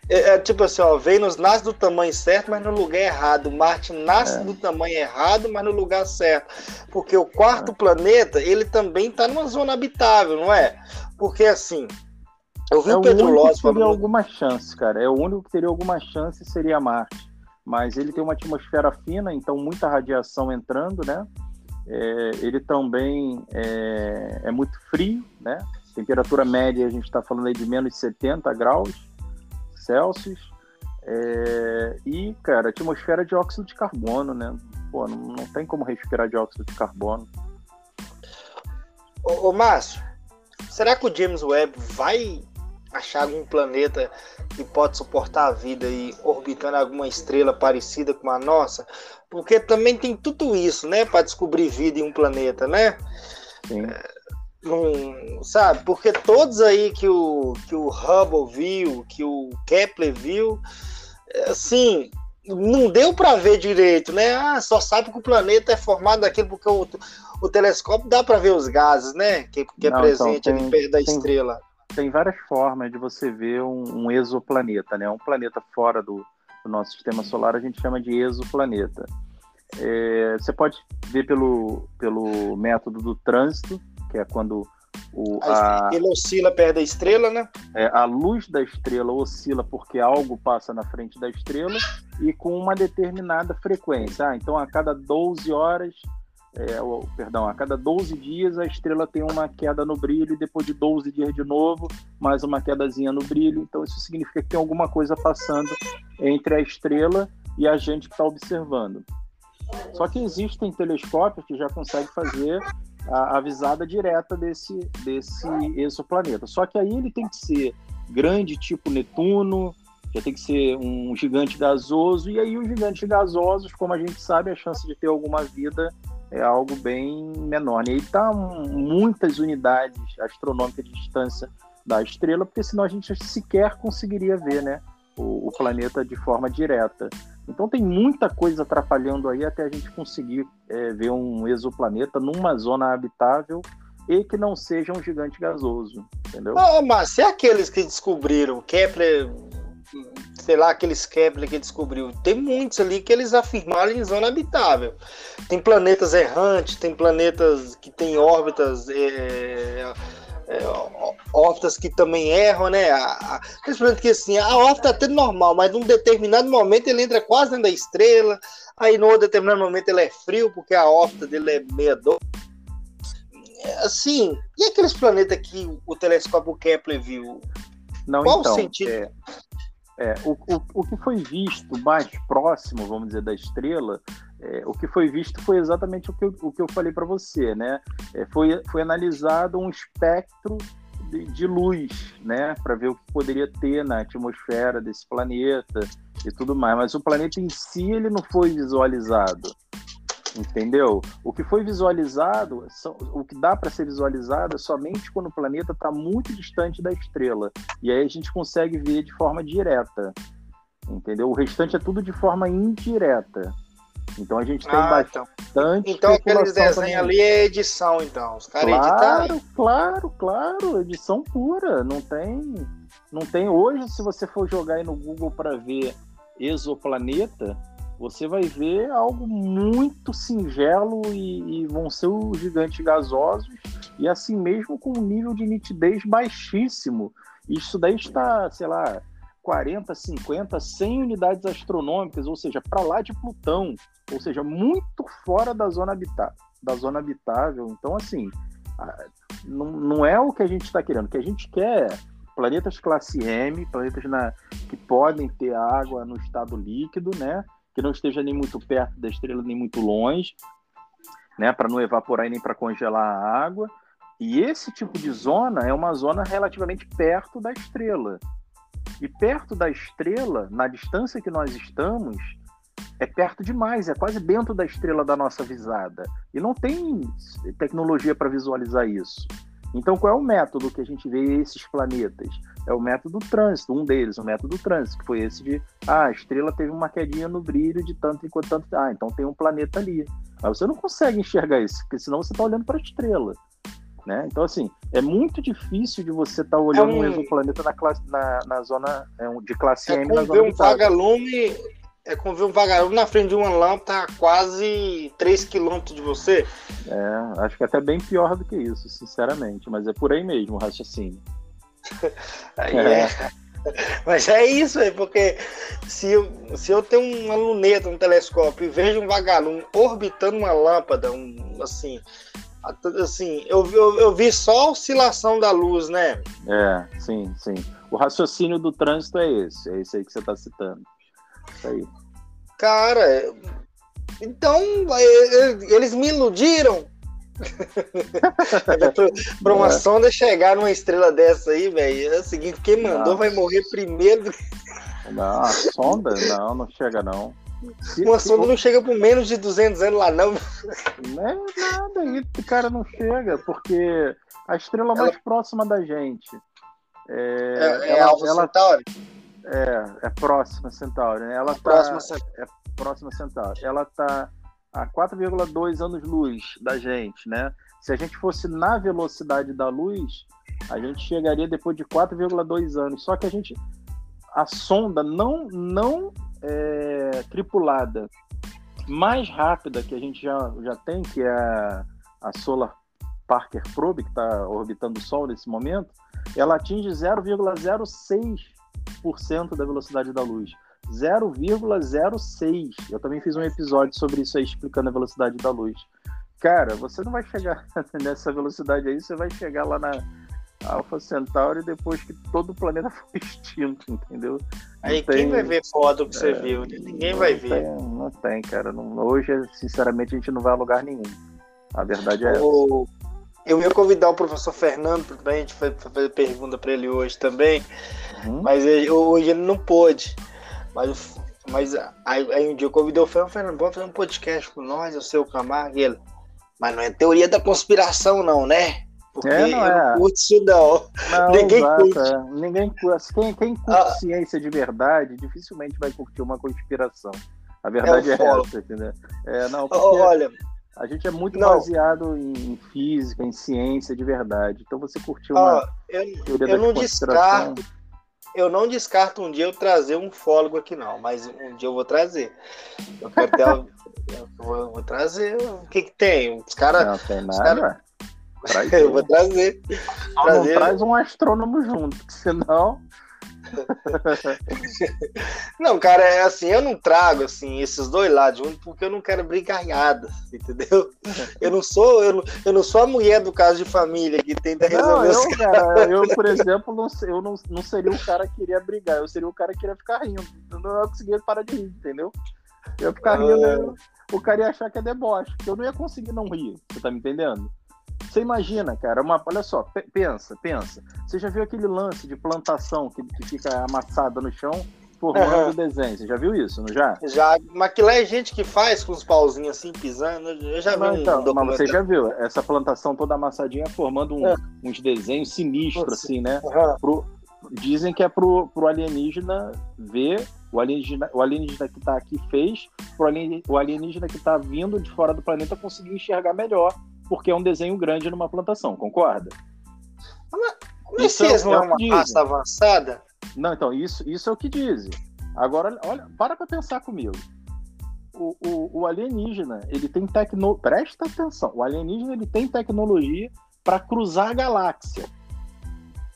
É, é, tipo assim, ó, Vênus nasce do tamanho certo, mas no lugar errado. Marte nasce é. do tamanho errado, mas no lugar certo. Porque o quarto é. planeta, ele também está numa zona habitável, não é? Porque assim, eu vi é o Pedro Loss falando... alguma chance, cara. É o único que teria alguma chance seria Marte mas ele tem uma atmosfera fina, então muita radiação entrando, né? é, ele também é, é, muito frio, né? Temperatura média a gente está falando aí de menos 70 graus Celsius. É, e, cara, atmosfera de óxido de carbono, né? Pô, não, não tem como respirar dióxido de carbono. Ô, ô Márcio, será que o James Webb vai achar algum planeta que pode suportar a vida e orbitando alguma estrela parecida com a nossa? Porque também tem tudo isso, né, para descobrir vida em um planeta, né? Sim. É, sabe? Porque todos aí que o, que o Hubble viu, que o Kepler viu, é, assim, não deu para ver direito, né? Ah, só sabe que o planeta é formado daquilo porque o, o telescópio dá para ver os gases, né? Que, que é não, então, presente então, tem, ali perto da tem, estrela. Tem várias formas de você ver um, um exoplaneta, né? Um planeta fora do, do, nosso sistema solar a gente chama de exoplaneta. É, você pode ver pelo, pelo método do trânsito, que é quando o, a, ele oscila perto da estrela, né? É, a luz da estrela oscila porque algo passa na frente da estrela e com uma determinada frequência. Ah, então, a cada 12 horas, é, ou, perdão, a cada 12 dias a estrela tem uma queda no brilho e depois de 12 dias de novo, mais uma quedazinha no brilho. Então, isso significa que tem alguma coisa passando entre a estrela e a gente que está observando. Só que existem telescópios que já conseguem fazer a, a visada direta desse, desse exoplaneta. Só que aí ele tem que ser grande, tipo Netuno, já tem que ser um gigante gasoso, e aí os gigantes gasosos, como a gente sabe, a chance de ter alguma vida é algo bem menor. E aí está muitas unidades astronômicas de distância da estrela, porque senão a gente sequer conseguiria ver né, o, o planeta de forma direta. Então tem muita coisa atrapalhando aí até a gente conseguir é, ver um exoplaneta numa zona habitável e que não seja um gigante gasoso, entendeu? Mas se aqueles que descobriram, Kepler, sei lá, aqueles Kepler que descobriu, tem muitos ali que eles afirmaram em zona habitável. Tem planetas errantes, tem planetas que têm órbitas é, é, órbitas que também erram, né? A, a, que assim, a órbita é até normal, mas num determinado momento ele entra quase dentro da estrela, aí num determinado momento ele é frio, porque a órbita dele é meia doce. Assim, e aqueles planetas que o telescópio Kepler viu? Não, Qual então, o sentido? É, é, o, o, o que foi visto mais próximo, vamos dizer, da estrela é, o que foi visto foi exatamente o que eu, o que eu falei para você, né? É, foi, foi analisado um espectro de, de luz, né? Para ver o que poderia ter na atmosfera desse planeta e tudo mais. Mas o planeta em si ele não foi visualizado, entendeu? O que foi visualizado, o que dá para ser visualizado é somente quando o planeta está muito distante da estrela. E aí a gente consegue ver de forma direta, entendeu? O restante é tudo de forma indireta. Então a gente tem ah, bastante. Então, então aqueles desenhos ali é edição, então. Os caras claro, editaram. Claro, claro, edição pura. Não tem. Não tem. Hoje, se você for jogar aí no Google para ver exoplaneta, você vai ver algo muito singelo e, e, vão ser os gigantes gasosos e assim mesmo com um nível de nitidez baixíssimo. Isso daí está, sei lá, 40, 50, 100 unidades astronômicas, ou seja, para lá de Plutão, ou seja, muito fora da zona, habita da zona habitável. Então, assim, não, não é o que a gente está querendo. O que a gente quer é planetas classe M, planetas na, que podem ter água no estado líquido, né? Que não esteja nem muito perto da estrela, nem muito longe, né? Para não evaporar e nem para congelar a água. E esse tipo de zona é uma zona relativamente perto da estrela. E perto da estrela, na distância que nós estamos, é perto demais, é quase dentro da estrela da nossa visada. E não tem tecnologia para visualizar isso. Então, qual é o método que a gente vê esses planetas? É o método do trânsito, um deles, o método do trânsito, que foi esse de, ah, a estrela teve uma quedinha no brilho de tanto enquanto tanto, ah, então tem um planeta ali. Mas você não consegue enxergar isso, porque senão você está olhando para a estrela. Né? Então, assim, é muito difícil de você estar tá olhando é um... um exoplaneta na, classe, na, na zona é um, de classe é M. Na zona um vagalume, é como ver um vagalume na frente de uma lâmpada a quase 3 km de você. É, acho que é até bem pior do que isso, sinceramente, mas é por aí mesmo o raciocínio. aí é. Mas é isso, é porque se eu, se eu tenho uma luneta, um telescópio e vejo um vagalume orbitando uma lâmpada, um, assim, assim eu, eu, eu, vi só a oscilação da luz, né? É, sim, sim. O raciocínio do trânsito é esse, é esse aí que você está citando. Isso aí. Cara, então é, é, eles me iludiram. pra uma é. sonda chegar numa estrela dessa aí, velho, é o seguinte: quem mandou vai morrer primeiro. Não, a sonda? Não, não chega não. Uma sonda não chega por menos de 200 anos lá, não. Não é nada, aí o cara não chega, porque a estrela mais ela... próxima da gente. É, é, é ela, ela... Centauri? É, é próxima Centauri. Né? Ela tá, próxima Centauri. É próxima Centauri. Ela tá a 4,2 anos-luz da gente, né? Se a gente fosse na velocidade da luz, a gente chegaria depois de 4,2 anos. Só que a gente, a sonda não, não é, tripulada mais rápida que a gente já, já tem, que é a, a Solar Parker Probe, que está orbitando o Sol nesse momento, ela atinge 0,06% da velocidade da luz. 0,06. Eu também fiz um episódio sobre isso aí, explicando a velocidade da luz. Cara, você não vai chegar nessa velocidade aí, você vai chegar lá na Alpha Centauri depois que todo o planeta foi extinto, entendeu? Aí tem, quem vai ver foto que você é, viu? Ninguém vai ver. Tem, não tem, cara. Não, hoje, sinceramente, a gente não vai a lugar nenhum. A verdade é o... essa. Eu ia convidar o professor Fernando para a gente fazer pergunta para ele hoje também, uhum. mas hoje ele não pôde. Mas, mas aí, aí um dia eu convidei o Fernando, Fernando, vamos fazer um podcast com nós, eu sei o Camargo e ele. Mas não é teoria da conspiração, não, né? Porque é, não eu é. não curto isso, não. não Ninguém exato, curte. É. Ninguém curte. Quem, quem curte ah. ciência de verdade dificilmente vai curtir uma conspiração. A verdade é, é essa, entendeu? É, não, Olha, a gente é muito não. baseado em física, em ciência de verdade. Então você curtiu uma. eu, eu não descarto eu não descarto um dia eu trazer um fólogo aqui, não, mas um dia eu vou trazer. Eu quero ter. eu vou, vou, trazer. O que, que tem? Os caras. Não tem nada. Cara... eu vou trazer. Só trazer. não traz um astrônomo junto, senão. não, cara, é assim, eu não trago assim esses dois lados juntos porque eu não quero brigalhada, entendeu? Eu não sou, eu não, eu não sou a mulher do caso de família que tenta resolver não, eu, cara, eu, por exemplo, não, eu não, não seria o cara que iria brigar, eu seria o cara que iria ficar rindo. Eu não ia conseguir parar de rir, entendeu? Eu ficar rindo, eu, o cara ia achar que é deboche, porque eu não ia conseguir não rir, você tá me entendendo? Você imagina, cara, uma, olha só, pensa, pensa. Você já viu aquele lance de plantação que, que fica amassada no chão formando uhum. desenho? Você já viu isso, não já? Já, mas que lá é gente que faz com os pauzinhos assim, pisando. Eu já vi. Então, um mas você já viu essa plantação toda amassadinha formando um, é. uns desenhos sinistros, assim, né? Uhum. Pro, dizem que é pro, pro alienígena ver o alienígena, o alienígena que está aqui fez, pro alienígena, o alienígena que está vindo de fora do planeta conseguir enxergar melhor porque é um desenho grande numa plantação, concorda? Mas, mas é, não é uma raça avançada? Não, então, isso, isso é o que dizem. Agora, olha, para para pensar comigo. O, o, o, alienígena, ele tem tecnologia. Presta atenção. O alienígena ele tem tecnologia para cruzar a galáxia.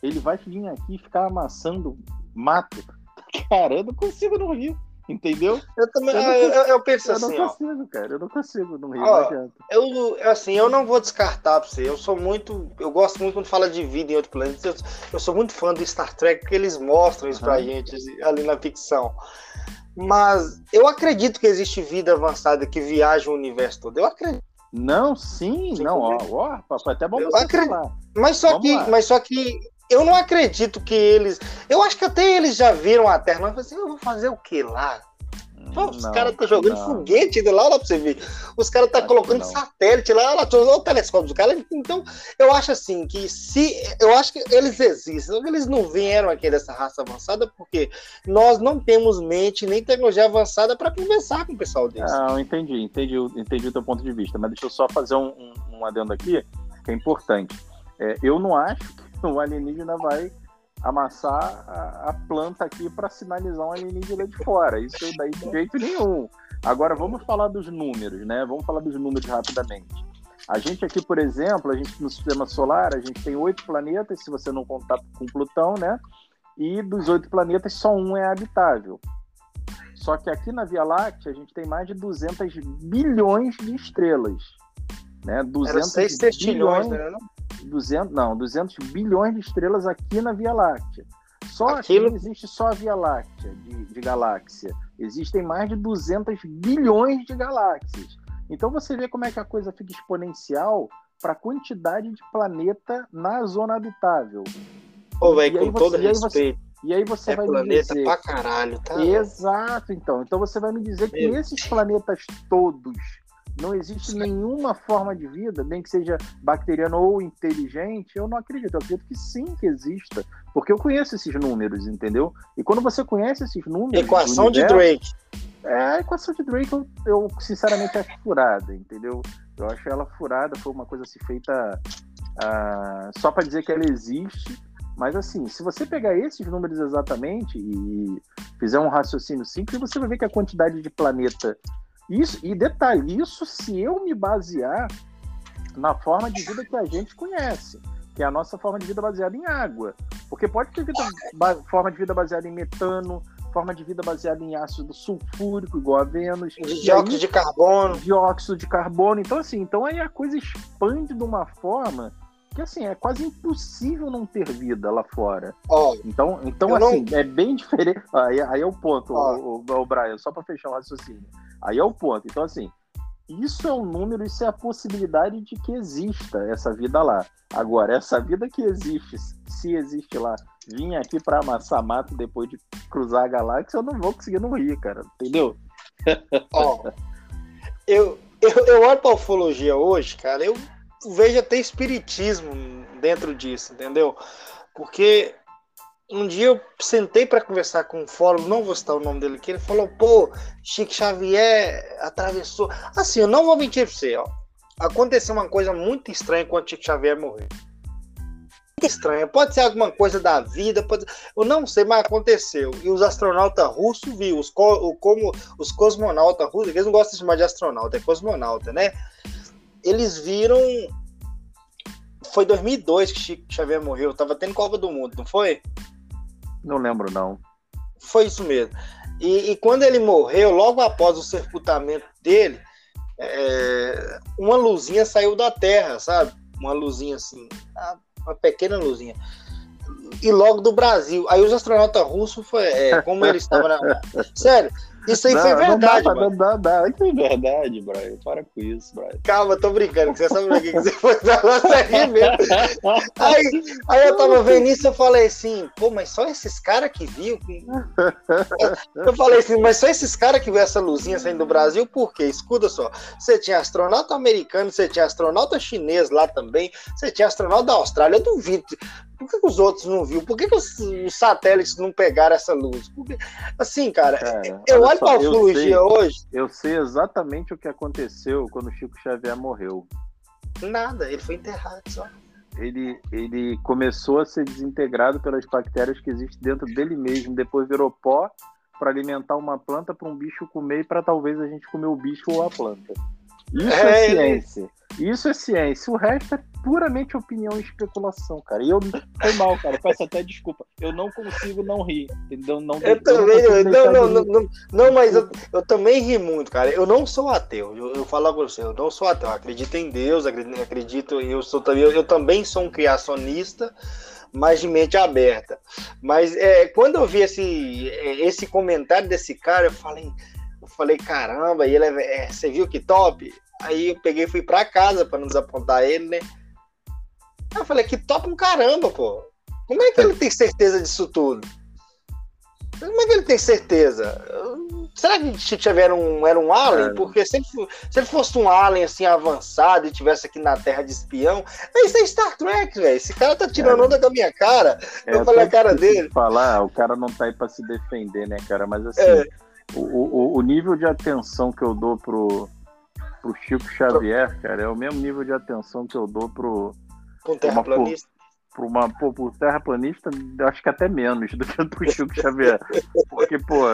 Ele vai vir aqui e ficar amassando mato. Cara, eu não consigo não rir. Entendeu? Eu também, eu, eu, eu penso eu assim. Eu não consigo, ó. cara. Eu não consigo, não rio, ó, não adianta. Eu, assim, eu não vou descartar pra você. Eu sou muito. Eu gosto muito quando fala de vida em outro planeta. Eu, eu sou muito fã do Star Trek, porque eles mostram isso uhum. pra gente ali na ficção. Mas eu acredito que existe vida avançada que viaja o universo todo. Eu acredito. Não, sim, sim não, ó, ó, papai, até bom você acredito. falar. Mas só Vamos que, lá. mas só que eu não acredito que eles. Eu acho que até eles já viram a Terra, mas assim, eu vou fazer o que lá? Pô, os caras estão jogando não. foguete lá, lá pra você ver. Os caras estão tá colocando satélite lá, lá, olha o telescópio dos caras. Então, eu acho assim que se. Eu acho que eles existem. Eles não vieram aqui dessa raça avançada porque nós não temos mente nem tecnologia avançada para conversar com o pessoal deles. Não, entendi, entendi, entendi o teu ponto de vista. Mas deixa eu só fazer um, um, um adendo aqui, que é importante. É, eu não acho que o alienígena vai amassar a, a planta aqui para sinalizar um alienígena de fora. Isso daí de jeito nenhum. Agora vamos falar dos números, né? Vamos falar dos números rapidamente. A gente aqui, por exemplo, a gente no sistema solar, a gente tem oito planetas, se você não contar com Plutão, né? e dos oito planetas só um é habitável. Só que aqui na Via Láctea a gente tem mais de 200 bilhões de estrelas. Né? 200 bilhões, né? 200, não, 200 bilhões de estrelas aqui na Via Láctea. Só Aquilo... aqui não existe só a Via Láctea de, de galáxia. Existem mais de 200 bilhões de galáxias. Então você vê como é que a coisa fica exponencial para a quantidade de planeta na zona habitável. Pô, velho, com você, todo e respeito. Você, e aí você é vai planeta me dizer. pra caralho, tá? Exato, então. Então você vai me dizer que nesses planetas todos não existe nenhuma forma de vida, nem que seja bacteriana ou inteligente, eu não acredito. Eu acredito que sim que exista, porque eu conheço esses números, entendeu? E quando você conhece esses números. Equação universo, de Drake. É, a equação de Drake eu, eu, sinceramente acho furada, entendeu? Eu acho ela furada, foi uma coisa assim feita uh, só para dizer que ela existe. Mas assim, se você pegar esses números exatamente e fizer um raciocínio simples, você vai ver que a quantidade de planeta isso, e detalhe, isso se eu me basear na forma de vida que a gente conhece, que é a nossa forma de vida baseada em água. Porque pode ter vida, forma de vida baseada em metano, forma de vida baseada em ácido sulfúrico, igual a Vênus. Dióxido de carbono. Dióxido de carbono. Então, assim, então aí a coisa expande de uma forma que assim, é quase impossível não ter vida lá fora. Oh, então, então assim, não... é bem diferente. Aí, aí é o ponto, oh. o, o, o Brian, só para fechar o raciocínio. Aí é o ponto. Então, assim, isso é um número, isso é a possibilidade de que exista essa vida lá. Agora, essa vida que existe, se existe lá, vir aqui para amassar mato depois de cruzar a galáxia, eu não vou conseguir não rir, cara. Entendeu? Ó, eu, eu, eu olho para ufologia hoje, cara, eu vejo até espiritismo dentro disso, entendeu? Porque um dia eu sentei para conversar com um fólogo, não vou citar o nome dele aqui, ele falou, pô, Chico Xavier atravessou. Assim, eu não vou mentir pra você, ó. Aconteceu uma coisa muito estranha quando Chico Xavier morreu. Muito estranha. Pode ser alguma coisa da vida, pode... eu não sei, mas aconteceu. E os astronautas russos viram, os, co... como os cosmonautas russos, eles não gostam de chamar de astronauta, é cosmonauta, né? Eles viram foi 2002 que Chico Xavier morreu. Tava tendo Copa do Mundo, não foi? Não lembro, não. Foi isso mesmo. E, e quando ele morreu, logo após o sepultamento dele, é, uma luzinha saiu da terra, sabe? Uma luzinha assim, uma pequena luzinha. E logo do Brasil. Aí os astronautas russos, foi, é, como ele estava na. Sério, isso aí não, foi verdade, não dá, Não dá, dá. Isso é verdade, Brian. Para com isso, Brian. Calma, tô brincando. Você sabe o que você foi falar sério mesmo. Aí, aí eu tava vendo isso e eu falei assim, pô, mas só esses caras que viu. Eu falei assim, mas só esses caras que viu essa luzinha saindo do Brasil, por quê? Escuta só. Você tinha astronauta americano, você tinha astronauta chinês lá também, você tinha astronauta da Austrália. Eu duvido. Por que, que os outros não viram? Por que, que os, os, satélites não pegaram essa luz? Porque, assim, cara, cara eu olho para a ufologia hoje. Eu sei exatamente o que aconteceu quando o Chico Xavier morreu. Nada, ele foi enterrado só. Ele, ele começou a ser desintegrado pelas bactérias que existem dentro dele mesmo, depois virou pó para alimentar uma planta para um bicho comer e para talvez a gente comer o bicho ou a planta. Isso é, é ciência. Ele... Isso é ciência. O resto é puramente opinião e especulação, cara. E eu foi mal, cara. Peço até desculpa. Eu não consigo não rir. Entendeu? Não, eu, eu também. Não, não, não, não, não, não, mas eu, eu também ri muito, cara. Eu não sou ateu. Eu, eu falo pra você, eu não sou ateu. Eu acredito em Deus, acredito, eu sou também. Eu, eu também sou um criacionista mais de mente aberta. Mas é, quando eu vi esse, esse comentário desse cara, eu falei, eu falei, caramba, e ele é, é você viu que top? Aí eu peguei e fui para casa para não desapontar ele, né? Eu falei, que top um caramba, pô. Como é que ele tem certeza disso tudo? Como é que ele tem certeza? Será que Xavier era um, era um alien? É. Porque se ele, se ele fosse um alien assim avançado e tivesse aqui na Terra de espião, isso é Star Trek, velho. Esse cara tá tirando é. onda da minha cara. É, eu falei a cara dele. Falar, o cara não tá aí pra se defender, né, cara? Mas assim, é. O, o, o nível de atenção que eu dou pro, pro Chico Xavier, cara, é o mesmo nível de atenção que eu dou pro. Um terraplanista? Por uma, pô, por terraplanista, acho que até menos do que pro Chico Xavier. Porque, pô,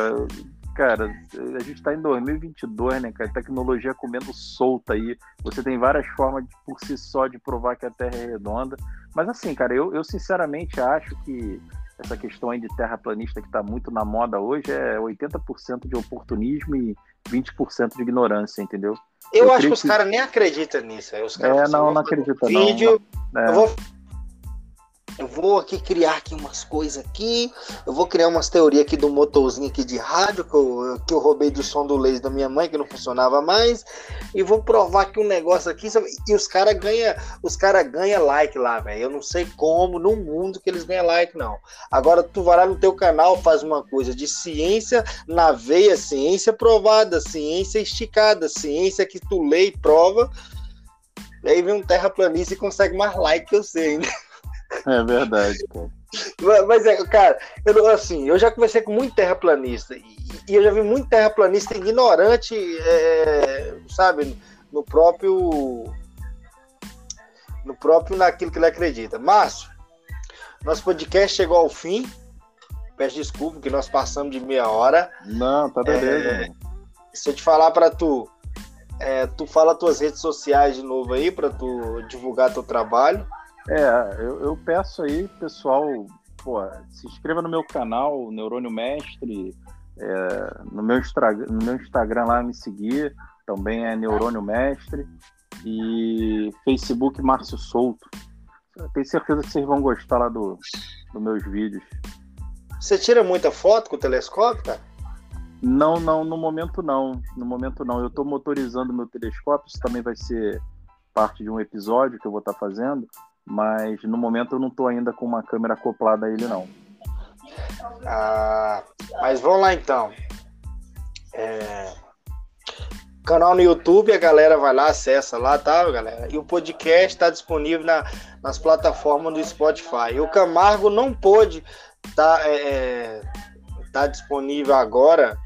cara, a gente tá em 2022, né, cara? Tecnologia comendo solta aí. Você tem várias formas de, por si só de provar que a Terra é redonda. Mas assim, cara, eu, eu sinceramente acho que essa questão aí de terraplanista que está muito na moda hoje é 80% de oportunismo e 20% de ignorância, entendeu? Eu, eu acho que os caras nem acreditam nisso. Os é, não, não acredita vídeo, não. É. Eu vou eu vou aqui criar aqui umas coisas aqui, eu vou criar umas teorias aqui do motorzinho aqui de rádio que eu, que eu roubei do som do laser da minha mãe que não funcionava mais e vou provar que um negócio aqui e os caras ganha, os cara ganha like lá, velho. Eu não sei como no mundo que eles ganham like não. Agora tu vai lá no teu canal, faz uma coisa de ciência na veia, ciência provada, ciência esticada, ciência que tu lê e prova. E aí vem um terraplanista e consegue mais like que eu sei ainda. É verdade, cara. Mas é, cara, eu, assim, eu já conversei com muito terraplanista e, e eu já vi muito terraplanista ignorante, é, sabe, no próprio. No próprio naquilo que ele acredita. Márcio, nosso podcast chegou ao fim. Peço desculpa que nós passamos de meia hora. Não, tá beleza. É, se eu te falar para tu, é, tu fala tuas redes sociais de novo aí para tu divulgar teu trabalho. É, eu, eu peço aí, pessoal, pô, se inscreva no meu canal, Neurônio Mestre, é, no, meu no meu Instagram lá me seguir, também é Neurônio Mestre, e Facebook Márcio Souto. Tenho certeza que vocês vão gostar lá do, dos meus vídeos. Você tira muita foto com o telescópio, cara? Não, não, no momento não. No momento não. Eu estou motorizando meu telescópio, isso também vai ser parte de um episódio que eu vou estar tá fazendo mas no momento eu não estou ainda com uma câmera acoplada a ele não. Ah, mas vamos lá então. É... Canal no YouTube, a galera vai lá, acessa lá, tá, galera? E o podcast está disponível na, nas plataformas do Spotify. E o Camargo não pôde tá, é, é, tá disponível agora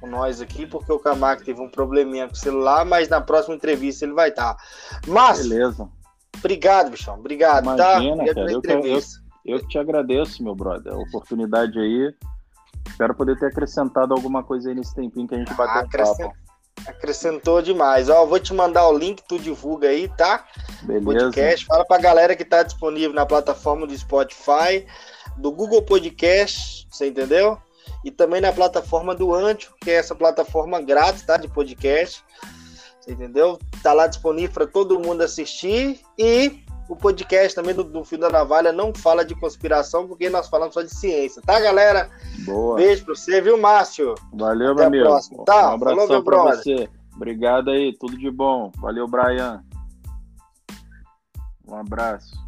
com nós aqui, porque o Camargo teve um probleminha com o celular, mas na próxima entrevista ele vai estar. Tá. Mas, Beleza. Obrigado, bichão. Obrigado, tá? Imagina, tá? Cara, eu, eu, eu te agradeço, meu brother, a oportunidade aí. Espero poder ter acrescentado alguma coisa aí nesse tempinho que a gente bateu Acrescent... papo. Acrescentou demais. Ó, vou te mandar o link, tu divulga aí, tá? Beleza. Podcast. Fala pra galera que tá disponível na plataforma do Spotify, do Google Podcast, você entendeu? E também na plataforma do Antio, que é essa plataforma grátis, tá? De podcast entendeu? Tá lá disponível para todo mundo assistir e o podcast também do, do Fio da Navalha não fala de conspiração, porque nós falamos só de ciência, tá, galera? Boa. Beijo pra você, viu, Márcio? Valeu, Até meu amigo. Tá? Um abraço Falou, pra brother. você. Obrigado aí, tudo de bom. Valeu, Brian. Um abraço.